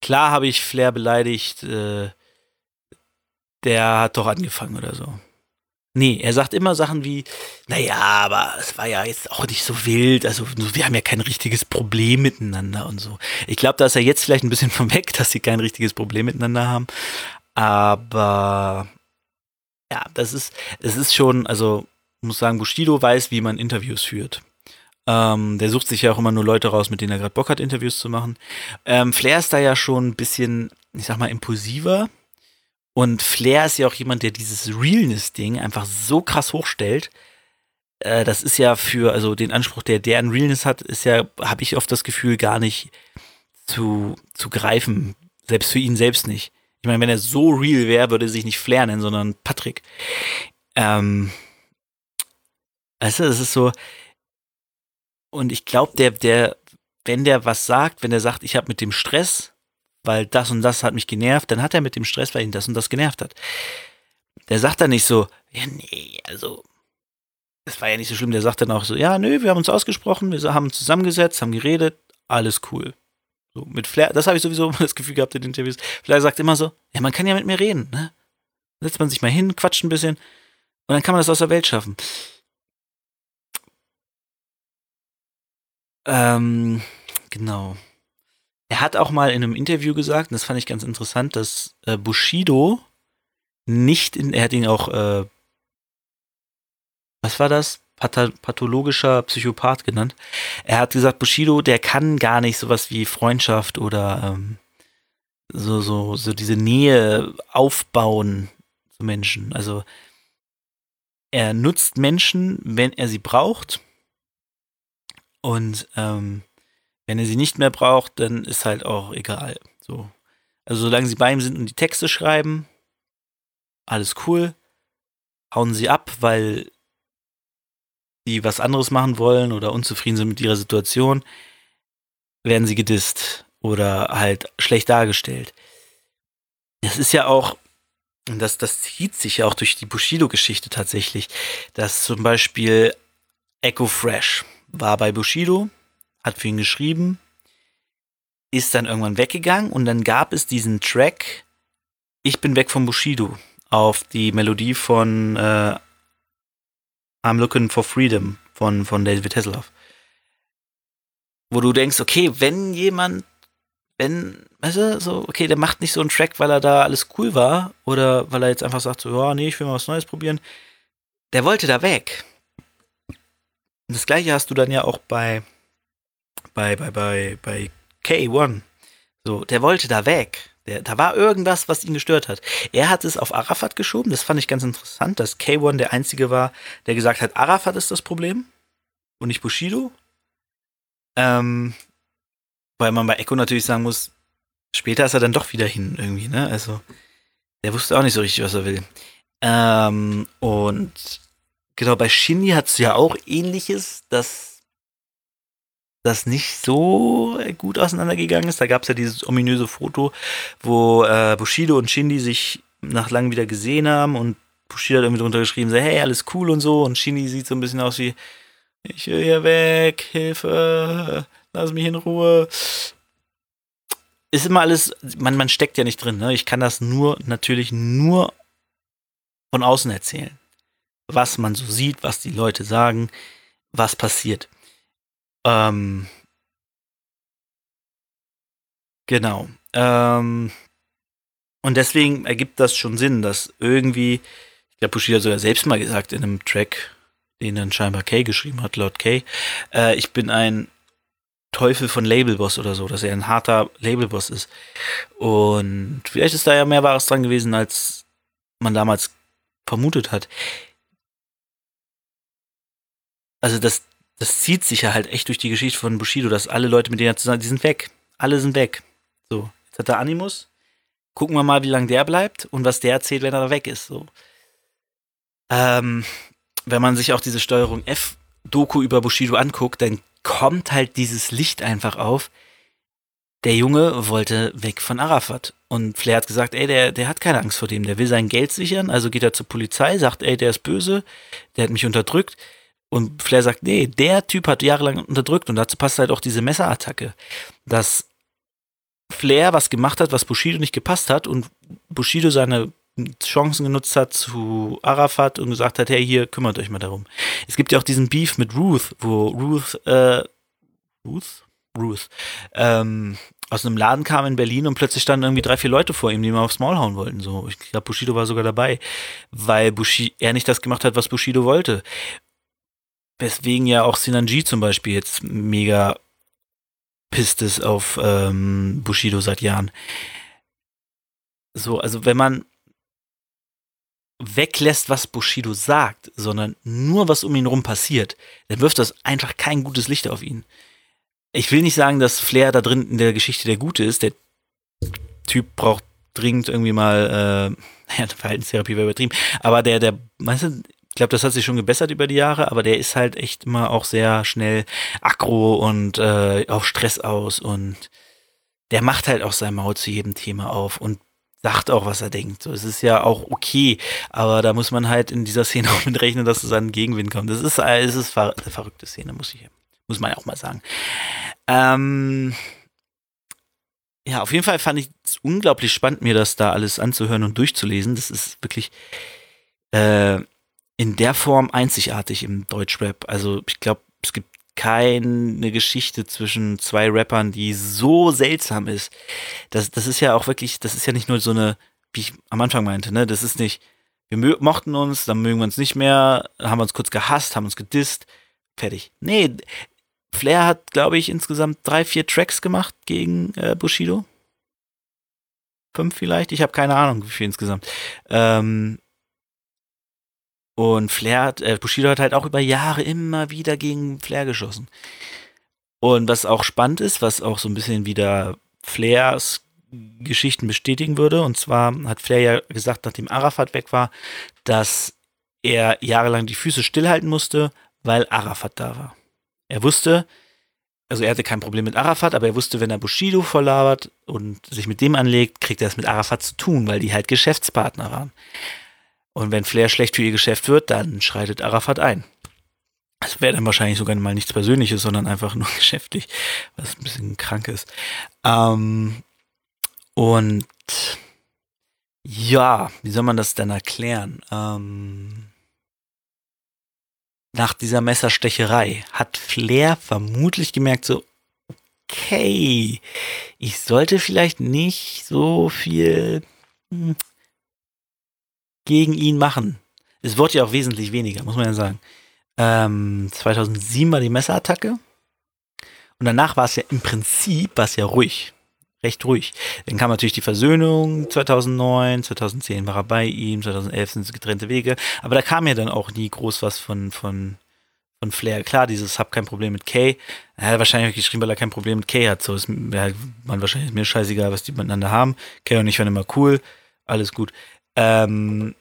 klar habe ich Flair beleidigt, äh, der hat doch angefangen oder so. Nee, er sagt immer Sachen wie, naja, aber es war ja jetzt auch nicht so wild, also wir haben ja kein richtiges Problem miteinander und so. Ich glaube, da ist er jetzt vielleicht ein bisschen *laughs* von weg, dass sie kein richtiges Problem miteinander haben. Aber ja, das ist, es ist schon, also muss sagen, Bushido weiß, wie man Interviews führt. Ähm, der sucht sich ja auch immer nur Leute raus, mit denen er gerade Bock hat, Interviews zu machen. Ähm, Flair ist da ja schon ein bisschen, ich sag mal, impulsiver. Und Flair ist ja auch jemand, der dieses Realness-Ding einfach so krass hochstellt. Äh, das ist ja für, also den Anspruch, der der an Realness hat, ist ja, habe ich oft das Gefühl, gar nicht zu, zu greifen. Selbst für ihn selbst nicht. Ich meine, wenn er so real wäre, würde er sich nicht Flair nennen, sondern Patrick. Ähm, weißt du, es ist so. Und ich glaube, der, der, wenn der was sagt, wenn er sagt, ich habe mit dem Stress, weil das und das hat mich genervt, dann hat er mit dem Stress, weil ihn das und das genervt hat. Der sagt dann nicht so, ja, nee, also, das war ja nicht so schlimm. Der sagt dann auch so, ja, nö, wir haben uns ausgesprochen, wir haben zusammengesetzt, haben geredet, alles cool. So, mit Flair, das habe ich sowieso *laughs* das Gefühl gehabt in Interviews. Flair sagt immer so, ja, man kann ja mit mir reden, ne? Setzt man sich mal hin, quatscht ein bisschen und dann kann man das aus der Welt schaffen. Ähm, genau. Er hat auch mal in einem Interview gesagt, und das fand ich ganz interessant, dass äh, Bushido nicht in, er hat ihn auch, äh, was war das? Pathologischer Psychopath genannt. Er hat gesagt, Bushido, der kann gar nicht sowas wie Freundschaft oder ähm, so, so, so diese Nähe aufbauen zu Menschen. Also er nutzt Menschen, wenn er sie braucht. Und ähm, wenn er sie nicht mehr braucht, dann ist halt auch egal. So. Also solange sie bei ihm sind und die Texte schreiben, alles cool. Hauen sie ab, weil die was anderes machen wollen oder unzufrieden sind mit ihrer Situation, werden sie gedisst oder halt schlecht dargestellt. Das ist ja auch, das, das zieht sich ja auch durch die Bushido-Geschichte tatsächlich, dass zum Beispiel Echo Fresh war bei Bushido, hat für ihn geschrieben, ist dann irgendwann weggegangen und dann gab es diesen Track Ich bin weg von Bushido auf die Melodie von äh, I'm Looking for Freedom von, von David Hasselhoff. Wo du denkst, okay, wenn jemand, wenn, weißt du, so, okay, der macht nicht so einen Track, weil er da alles cool war oder weil er jetzt einfach sagt, so, ja, nee, ich will mal was Neues probieren. Der wollte da weg. Und das gleiche hast du dann ja auch bei, bei, bei, bei, bei K1. So, der wollte da weg. Da war irgendwas, was ihn gestört hat. Er hat es auf Arafat geschoben. Das fand ich ganz interessant, dass K1 der Einzige war, der gesagt hat, Arafat ist das Problem und nicht Bushido. Ähm, weil man bei Echo natürlich sagen muss, später ist er dann doch wieder hin irgendwie, ne? Also, der wusste auch nicht so richtig, was er will. Ähm, und genau, bei Shindy hat es ja auch ähnliches, dass das nicht so gut auseinandergegangen ist. Da gab es ja dieses ominöse Foto, wo äh, Bushido und Shindy sich nach langem wieder gesehen haben und Bushido hat irgendwie drunter geschrieben, so, hey, alles cool und so. Und Shindy sieht so ein bisschen aus wie, ich will hier weg, Hilfe, lass mich in Ruhe. Ist immer alles, man, man steckt ja nicht drin, ne? Ich kann das nur, natürlich nur von außen erzählen. Was man so sieht, was die Leute sagen, was passiert. Ähm, genau. Ähm, und deswegen ergibt das schon Sinn, dass irgendwie, ich glaube, Bushido sogar selbst mal gesagt in einem Track, den dann scheinbar Kay geschrieben hat, Lord Kay, äh, ich bin ein Teufel von Labelboss oder so, dass er ein harter Labelboss ist. Und vielleicht ist da ja mehr Wahres dran gewesen, als man damals vermutet hat. Also das, das zieht sich ja halt echt durch die Geschichte von Bushido, dass alle Leute, mit denen er zusammen, die sind weg. Alle sind weg. So, jetzt hat er Animus. Gucken wir mal, wie lange der bleibt und was der erzählt, wenn er da weg ist. So. Ähm, wenn man sich auch diese Steuerung F-Doku über Bushido anguckt, dann kommt halt dieses Licht einfach auf. der Junge wollte weg von Arafat. Und Flair hat gesagt, ey, der, der hat keine Angst vor dem, der will sein Geld sichern, also geht er zur Polizei, sagt, ey, der ist böse, der hat mich unterdrückt. Und Flair sagt, nee, der Typ hat jahrelang unterdrückt und dazu passt halt auch diese Messerattacke. Dass Flair was gemacht hat, was Bushido nicht gepasst hat und Bushido seine Chancen genutzt hat zu Arafat und gesagt hat, hey, hier, kümmert euch mal darum. Es gibt ja auch diesen Beef mit Ruth, wo Ruth, äh, Ruth? Ruth, ähm, aus einem Laden kam in Berlin und plötzlich standen irgendwie drei, vier Leute vor ihm, die ihm aufs Maul hauen wollten. So, ich glaube, Bushido war sogar dabei, weil Bushido, er nicht das gemacht hat, was Bushido wollte. Weswegen ja auch Sinanji zum Beispiel jetzt mega pisst ist auf ähm, Bushido seit Jahren. So, also wenn man weglässt, was Bushido sagt, sondern nur was um ihn rum passiert, dann wirft das einfach kein gutes Licht auf ihn. Ich will nicht sagen, dass Flair da drin in der Geschichte der Gute ist. Der Typ braucht dringend irgendwie mal, äh, *laughs* ja, Verhaltenstherapie wäre übertrieben, aber der, der, weißt du, glaube, das hat sich schon gebessert über die Jahre, aber der ist halt echt immer auch sehr schnell aggro und äh, auf Stress aus und der macht halt auch sein Maul zu jedem Thema auf und sagt auch, was er denkt. So, es ist ja auch okay, aber da muss man halt in dieser Szene *laughs* auch mit rechnen, dass es an Gegenwind kommt. Das ist, es ist eine verrückte Szene, muss ich, muss man auch mal sagen. Ähm, ja, auf jeden Fall fand ich es unglaublich spannend, mir das da alles anzuhören und durchzulesen. Das ist wirklich äh, in der Form einzigartig im Deutschrap. Also ich glaube, es gibt keine Geschichte zwischen zwei Rappern, die so seltsam ist. Das, das ist ja auch wirklich, das ist ja nicht nur so eine, wie ich am Anfang meinte, ne? Das ist nicht, wir mochten uns, dann mögen wir uns nicht mehr, haben uns kurz gehasst, haben uns gedisst, fertig. Nee, Flair hat, glaube ich, insgesamt drei, vier Tracks gemacht gegen äh, Bushido. Fünf vielleicht, ich habe keine Ahnung, wie viel insgesamt. Ähm, und Flair hat, äh, Bushido hat halt auch über Jahre immer wieder gegen Flair geschossen. Und was auch spannend ist, was auch so ein bisschen wieder Flairs Geschichten bestätigen würde, und zwar hat Flair ja gesagt, nachdem Arafat weg war, dass er jahrelang die Füße stillhalten musste, weil Arafat da war. Er wusste, also er hatte kein Problem mit Arafat, aber er wusste, wenn er Bushido verlabert und sich mit dem anlegt, kriegt er es mit Arafat zu tun, weil die halt Geschäftspartner waren. Und wenn Flair schlecht für ihr Geschäft wird, dann schreitet Arafat ein. Das wäre dann wahrscheinlich sogar mal nichts Persönliches, sondern einfach nur *laughs* geschäftlich, was ein bisschen krank ist. Ähm, und ja, wie soll man das denn erklären? Ähm, nach dieser Messerstecherei hat Flair vermutlich gemerkt, so, okay, ich sollte vielleicht nicht so viel hm, gegen ihn machen. Es wurde ja auch wesentlich weniger, muss man ja sagen. Ähm, 2007 war die Messerattacke. Und danach war es ja im Prinzip war es ja ruhig. Recht ruhig. Dann kam natürlich die Versöhnung 2009, 2010 war er bei ihm, 2011 sind es getrennte Wege. Aber da kam ja dann auch nie groß was von, von, von Flair. Klar, dieses Hab kein Problem mit Kay. Er hat wahrscheinlich geschrieben, weil er kein Problem mit Kay hat. So ist ja, man wahrscheinlich mir scheißegal, was die miteinander haben. Kay und ich waren immer cool. Alles gut. Ähm,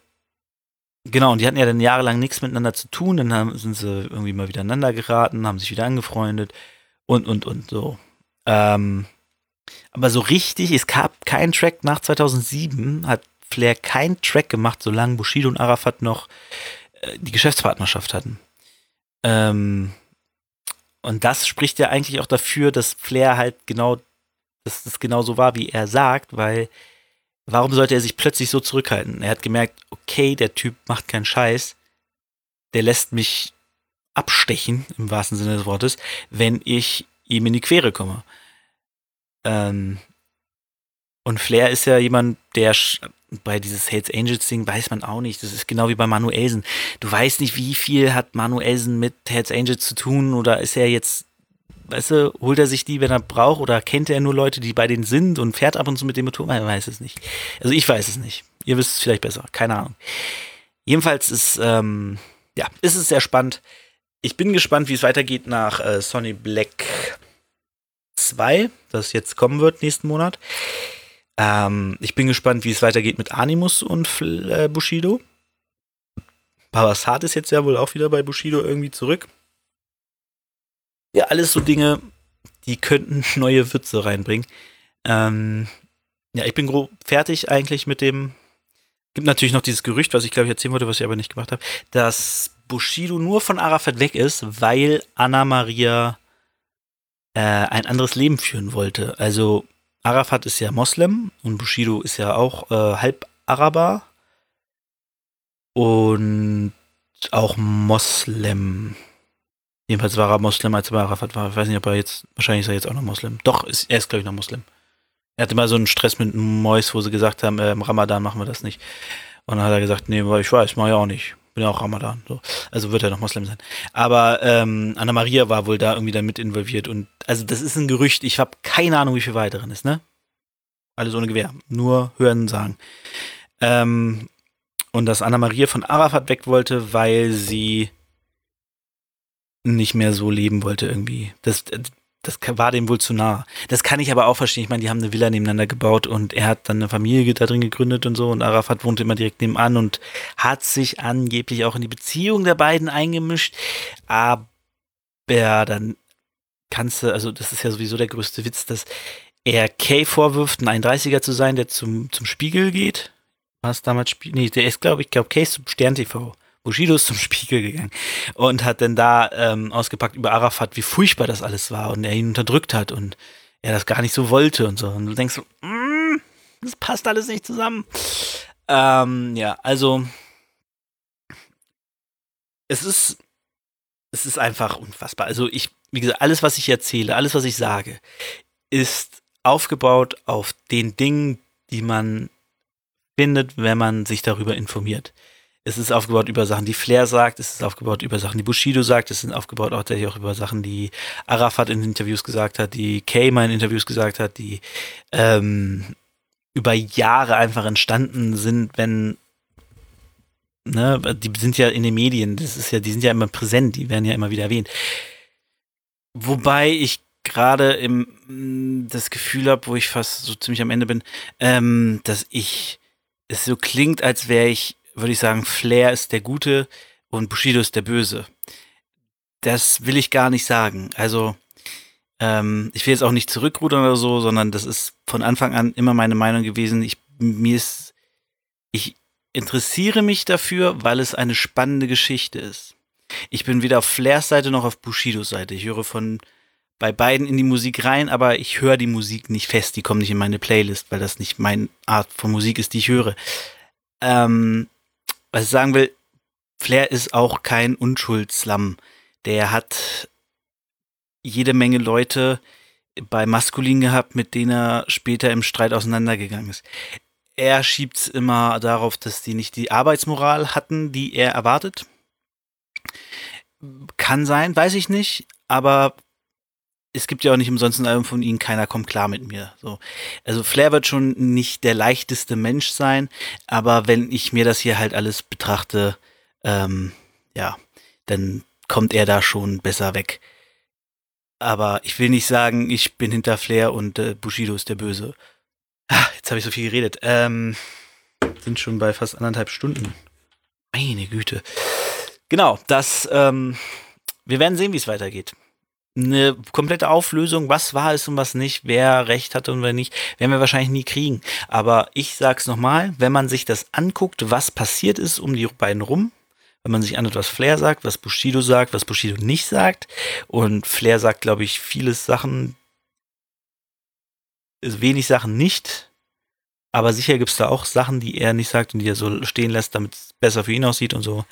genau, und die hatten ja dann jahrelang nichts miteinander zu tun, dann haben, sind sie irgendwie mal wieder aneinander geraten, haben sich wieder angefreundet und, und, und so. Ähm, aber so richtig, es gab keinen Track nach 2007, hat Flair keinen Track gemacht, solange Bushido und Arafat noch äh, die Geschäftspartnerschaft hatten. Ähm, und das spricht ja eigentlich auch dafür, dass Flair halt genau, dass das genau so war, wie er sagt, weil warum sollte er sich plötzlich so zurückhalten? Er hat gemerkt, okay, der Typ macht keinen Scheiß, der lässt mich abstechen, im wahrsten Sinne des Wortes, wenn ich ihm in die Quere komme. Ähm, und Flair ist ja jemand, der bei dieses Hells Angels Ding weiß man auch nicht. Das ist genau wie bei Manuelsen. Du weißt nicht, wie viel hat Manuelsen mit Hells Angels zu tun oder ist er jetzt weißt du, holt er sich die, wenn er braucht, oder kennt er nur Leute, die bei denen sind und fährt ab und zu mit dem Motor? Man weiß es nicht. Also ich weiß es nicht. Ihr wisst es vielleicht besser. Keine Ahnung. Jedenfalls ist, ähm, ja, ist es sehr spannend. Ich bin gespannt, wie es weitergeht nach äh, Sonny Black 2, das jetzt kommen wird nächsten Monat. Ähm, ich bin gespannt, wie es weitergeht mit Animus und äh, Bushido. Babasat ist jetzt ja wohl auch wieder bei Bushido irgendwie zurück. Ja, alles so Dinge, die könnten *laughs* neue Würze reinbringen. Ähm, ja, ich bin grob fertig eigentlich mit dem. Gibt natürlich noch dieses Gerücht, was ich glaube ich erzählen wollte, was ich aber nicht gemacht habe, dass Bushido nur von Arafat weg ist, weil Anna Maria äh, ein anderes Leben führen wollte. Also Arafat ist ja Moslem und Bushido ist ja auch äh, halb Araber und auch Moslem. Jedenfalls war er Moslem, als er bei Arafat war. Ich weiß nicht, ob er jetzt, wahrscheinlich ist er jetzt auch noch Moslem. Doch, ist, er ist, glaube ich, noch Moslem. Er hatte mal so einen Stress mit Mois, wo sie gesagt haben, äh, im Ramadan machen wir das nicht. Und dann hat er gesagt, nee, ich weiß, mach ich auch nicht. Bin ja auch Ramadan. So. Also wird er noch Moslem sein. Aber ähm, Anna Maria war wohl da irgendwie da mit involviert. Und also das ist ein Gerücht. Ich habe keine Ahnung, wie viel weiteren ist, ne? Alles ohne Gewehr. Nur hören sagen. Ähm, und dass Anna Maria von Arafat weg wollte, weil sie nicht mehr so leben wollte irgendwie. Das, das war dem wohl zu nah. Das kann ich aber auch verstehen. Ich meine, die haben eine Villa nebeneinander gebaut und er hat dann eine Familie da drin gegründet und so und Arafat wohnte immer direkt nebenan und hat sich angeblich auch in die Beziehung der beiden eingemischt. Aber dann kannst du, also das ist ja sowieso der größte Witz, dass er Kay vorwirft, ein 31er zu sein, der zum, zum Spiegel geht. Was damals Spiegel? Nee, der ist, glaube ich, glaube Kay ist zum Stern TV. Bushido ist zum *laughs* Spiegel gegangen und hat dann da ähm, ausgepackt über Arafat, wie furchtbar das alles war und er ihn unterdrückt hat und er das gar nicht so wollte und so. Und du denkst mm, das passt alles nicht zusammen. Ähm, ja, also es ist, es ist einfach unfassbar. Also ich, wie gesagt, alles, was ich erzähle, alles, was ich sage, ist aufgebaut auf den Dingen, die man findet, wenn man sich darüber informiert. Es ist aufgebaut über Sachen, die Flair sagt, es ist aufgebaut über Sachen, die Bushido sagt, es ist aufgebaut auch, auch über Sachen, die Arafat in Interviews gesagt hat, die Kay mal in Interviews gesagt hat, die ähm, über Jahre einfach entstanden sind, wenn ne, die sind ja in den Medien, das ist ja, die sind ja immer präsent, die werden ja immer wieder erwähnt. Wobei ich gerade im das Gefühl habe, wo ich fast so ziemlich am Ende bin, ähm, dass ich es so klingt, als wäre ich würde ich sagen, Flair ist der Gute und Bushido ist der Böse. Das will ich gar nicht sagen. Also, ähm, ich will jetzt auch nicht zurückrudern oder so, sondern das ist von Anfang an immer meine Meinung gewesen. Ich, mir ist, ich interessiere mich dafür, weil es eine spannende Geschichte ist. Ich bin weder auf Flairs Seite noch auf Bushidos Seite. Ich höre von bei beiden in die Musik rein, aber ich höre die Musik nicht fest. Die kommen nicht in meine Playlist, weil das nicht meine Art von Musik ist, die ich höre. Ähm, was ich sagen will, Flair ist auch kein Unschuldslamm. Der hat jede Menge Leute bei Maskulin gehabt, mit denen er später im Streit auseinandergegangen ist. Er schiebt es immer darauf, dass die nicht die Arbeitsmoral hatten, die er erwartet. Kann sein, weiß ich nicht, aber es gibt ja auch nicht umsonst ein Album von ihnen, keiner kommt klar mit mir. So. Also Flair wird schon nicht der leichteste Mensch sein, aber wenn ich mir das hier halt alles betrachte, ähm, ja, dann kommt er da schon besser weg. Aber ich will nicht sagen, ich bin hinter Flair und äh, Bushido ist der Böse. Ah, jetzt habe ich so viel geredet. Ähm, sind schon bei fast anderthalb Stunden. Meine Güte. Genau, das, ähm, wir werden sehen, wie es weitergeht eine komplette Auflösung, was war es und was nicht, wer recht hatte und wer nicht, werden wir wahrscheinlich nie kriegen. Aber ich sag's nochmal, wenn man sich das anguckt, was passiert ist um die beiden rum, wenn man sich anhört, was Flair sagt, was Bushido sagt, was Bushido nicht sagt, und Flair sagt, glaube ich, vieles Sachen, wenig Sachen nicht, aber sicher gibt's da auch Sachen, die er nicht sagt und die er so stehen lässt, damit es besser für ihn aussieht und so.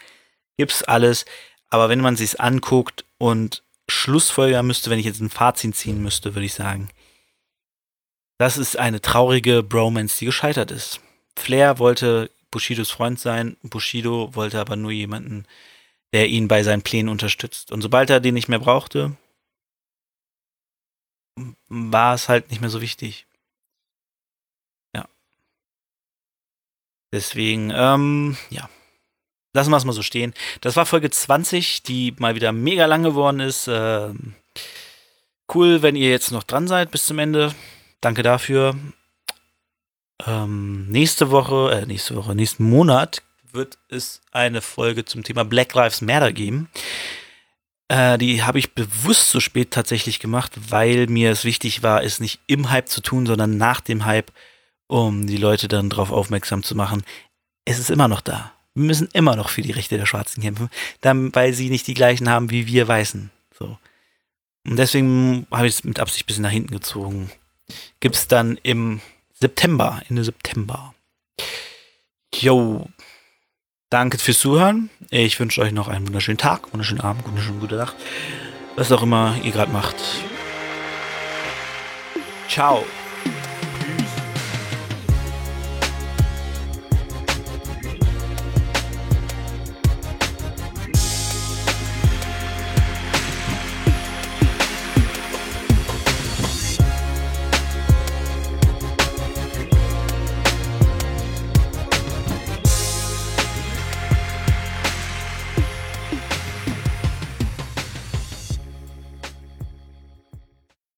Gibt's alles. Aber wenn man sich's anguckt und schlussfolgern müsste, wenn ich jetzt ein Fazit ziehen müsste, würde ich sagen, das ist eine traurige Bromance, die gescheitert ist. Flair wollte Bushidos Freund sein, Bushido wollte aber nur jemanden, der ihn bei seinen Plänen unterstützt. Und sobald er den nicht mehr brauchte, war es halt nicht mehr so wichtig. Ja. Deswegen, ähm, ja. Lassen wir es mal so stehen. Das war Folge 20, die mal wieder mega lang geworden ist. Ähm, cool, wenn ihr jetzt noch dran seid bis zum Ende. Danke dafür. Ähm, nächste Woche, äh, nächste Woche, nächsten Monat wird es eine Folge zum Thema Black Lives Matter geben. Äh, die habe ich bewusst so spät tatsächlich gemacht, weil mir es wichtig war, es nicht im Hype zu tun, sondern nach dem Hype, um die Leute dann darauf aufmerksam zu machen. Es ist immer noch da. Wir müssen immer noch für die Rechte der Schwarzen kämpfen, dann, weil sie nicht die gleichen haben wie wir Weißen. So. Und deswegen habe ich es mit Absicht ein bisschen nach hinten gezogen. Gibt es dann im September, Ende September. Jo. Danke fürs Zuhören. Ich wünsche euch noch einen wunderschönen Tag, wunderschönen Abend, wunderschönen gute Nacht. Was auch immer ihr gerade macht. Ciao.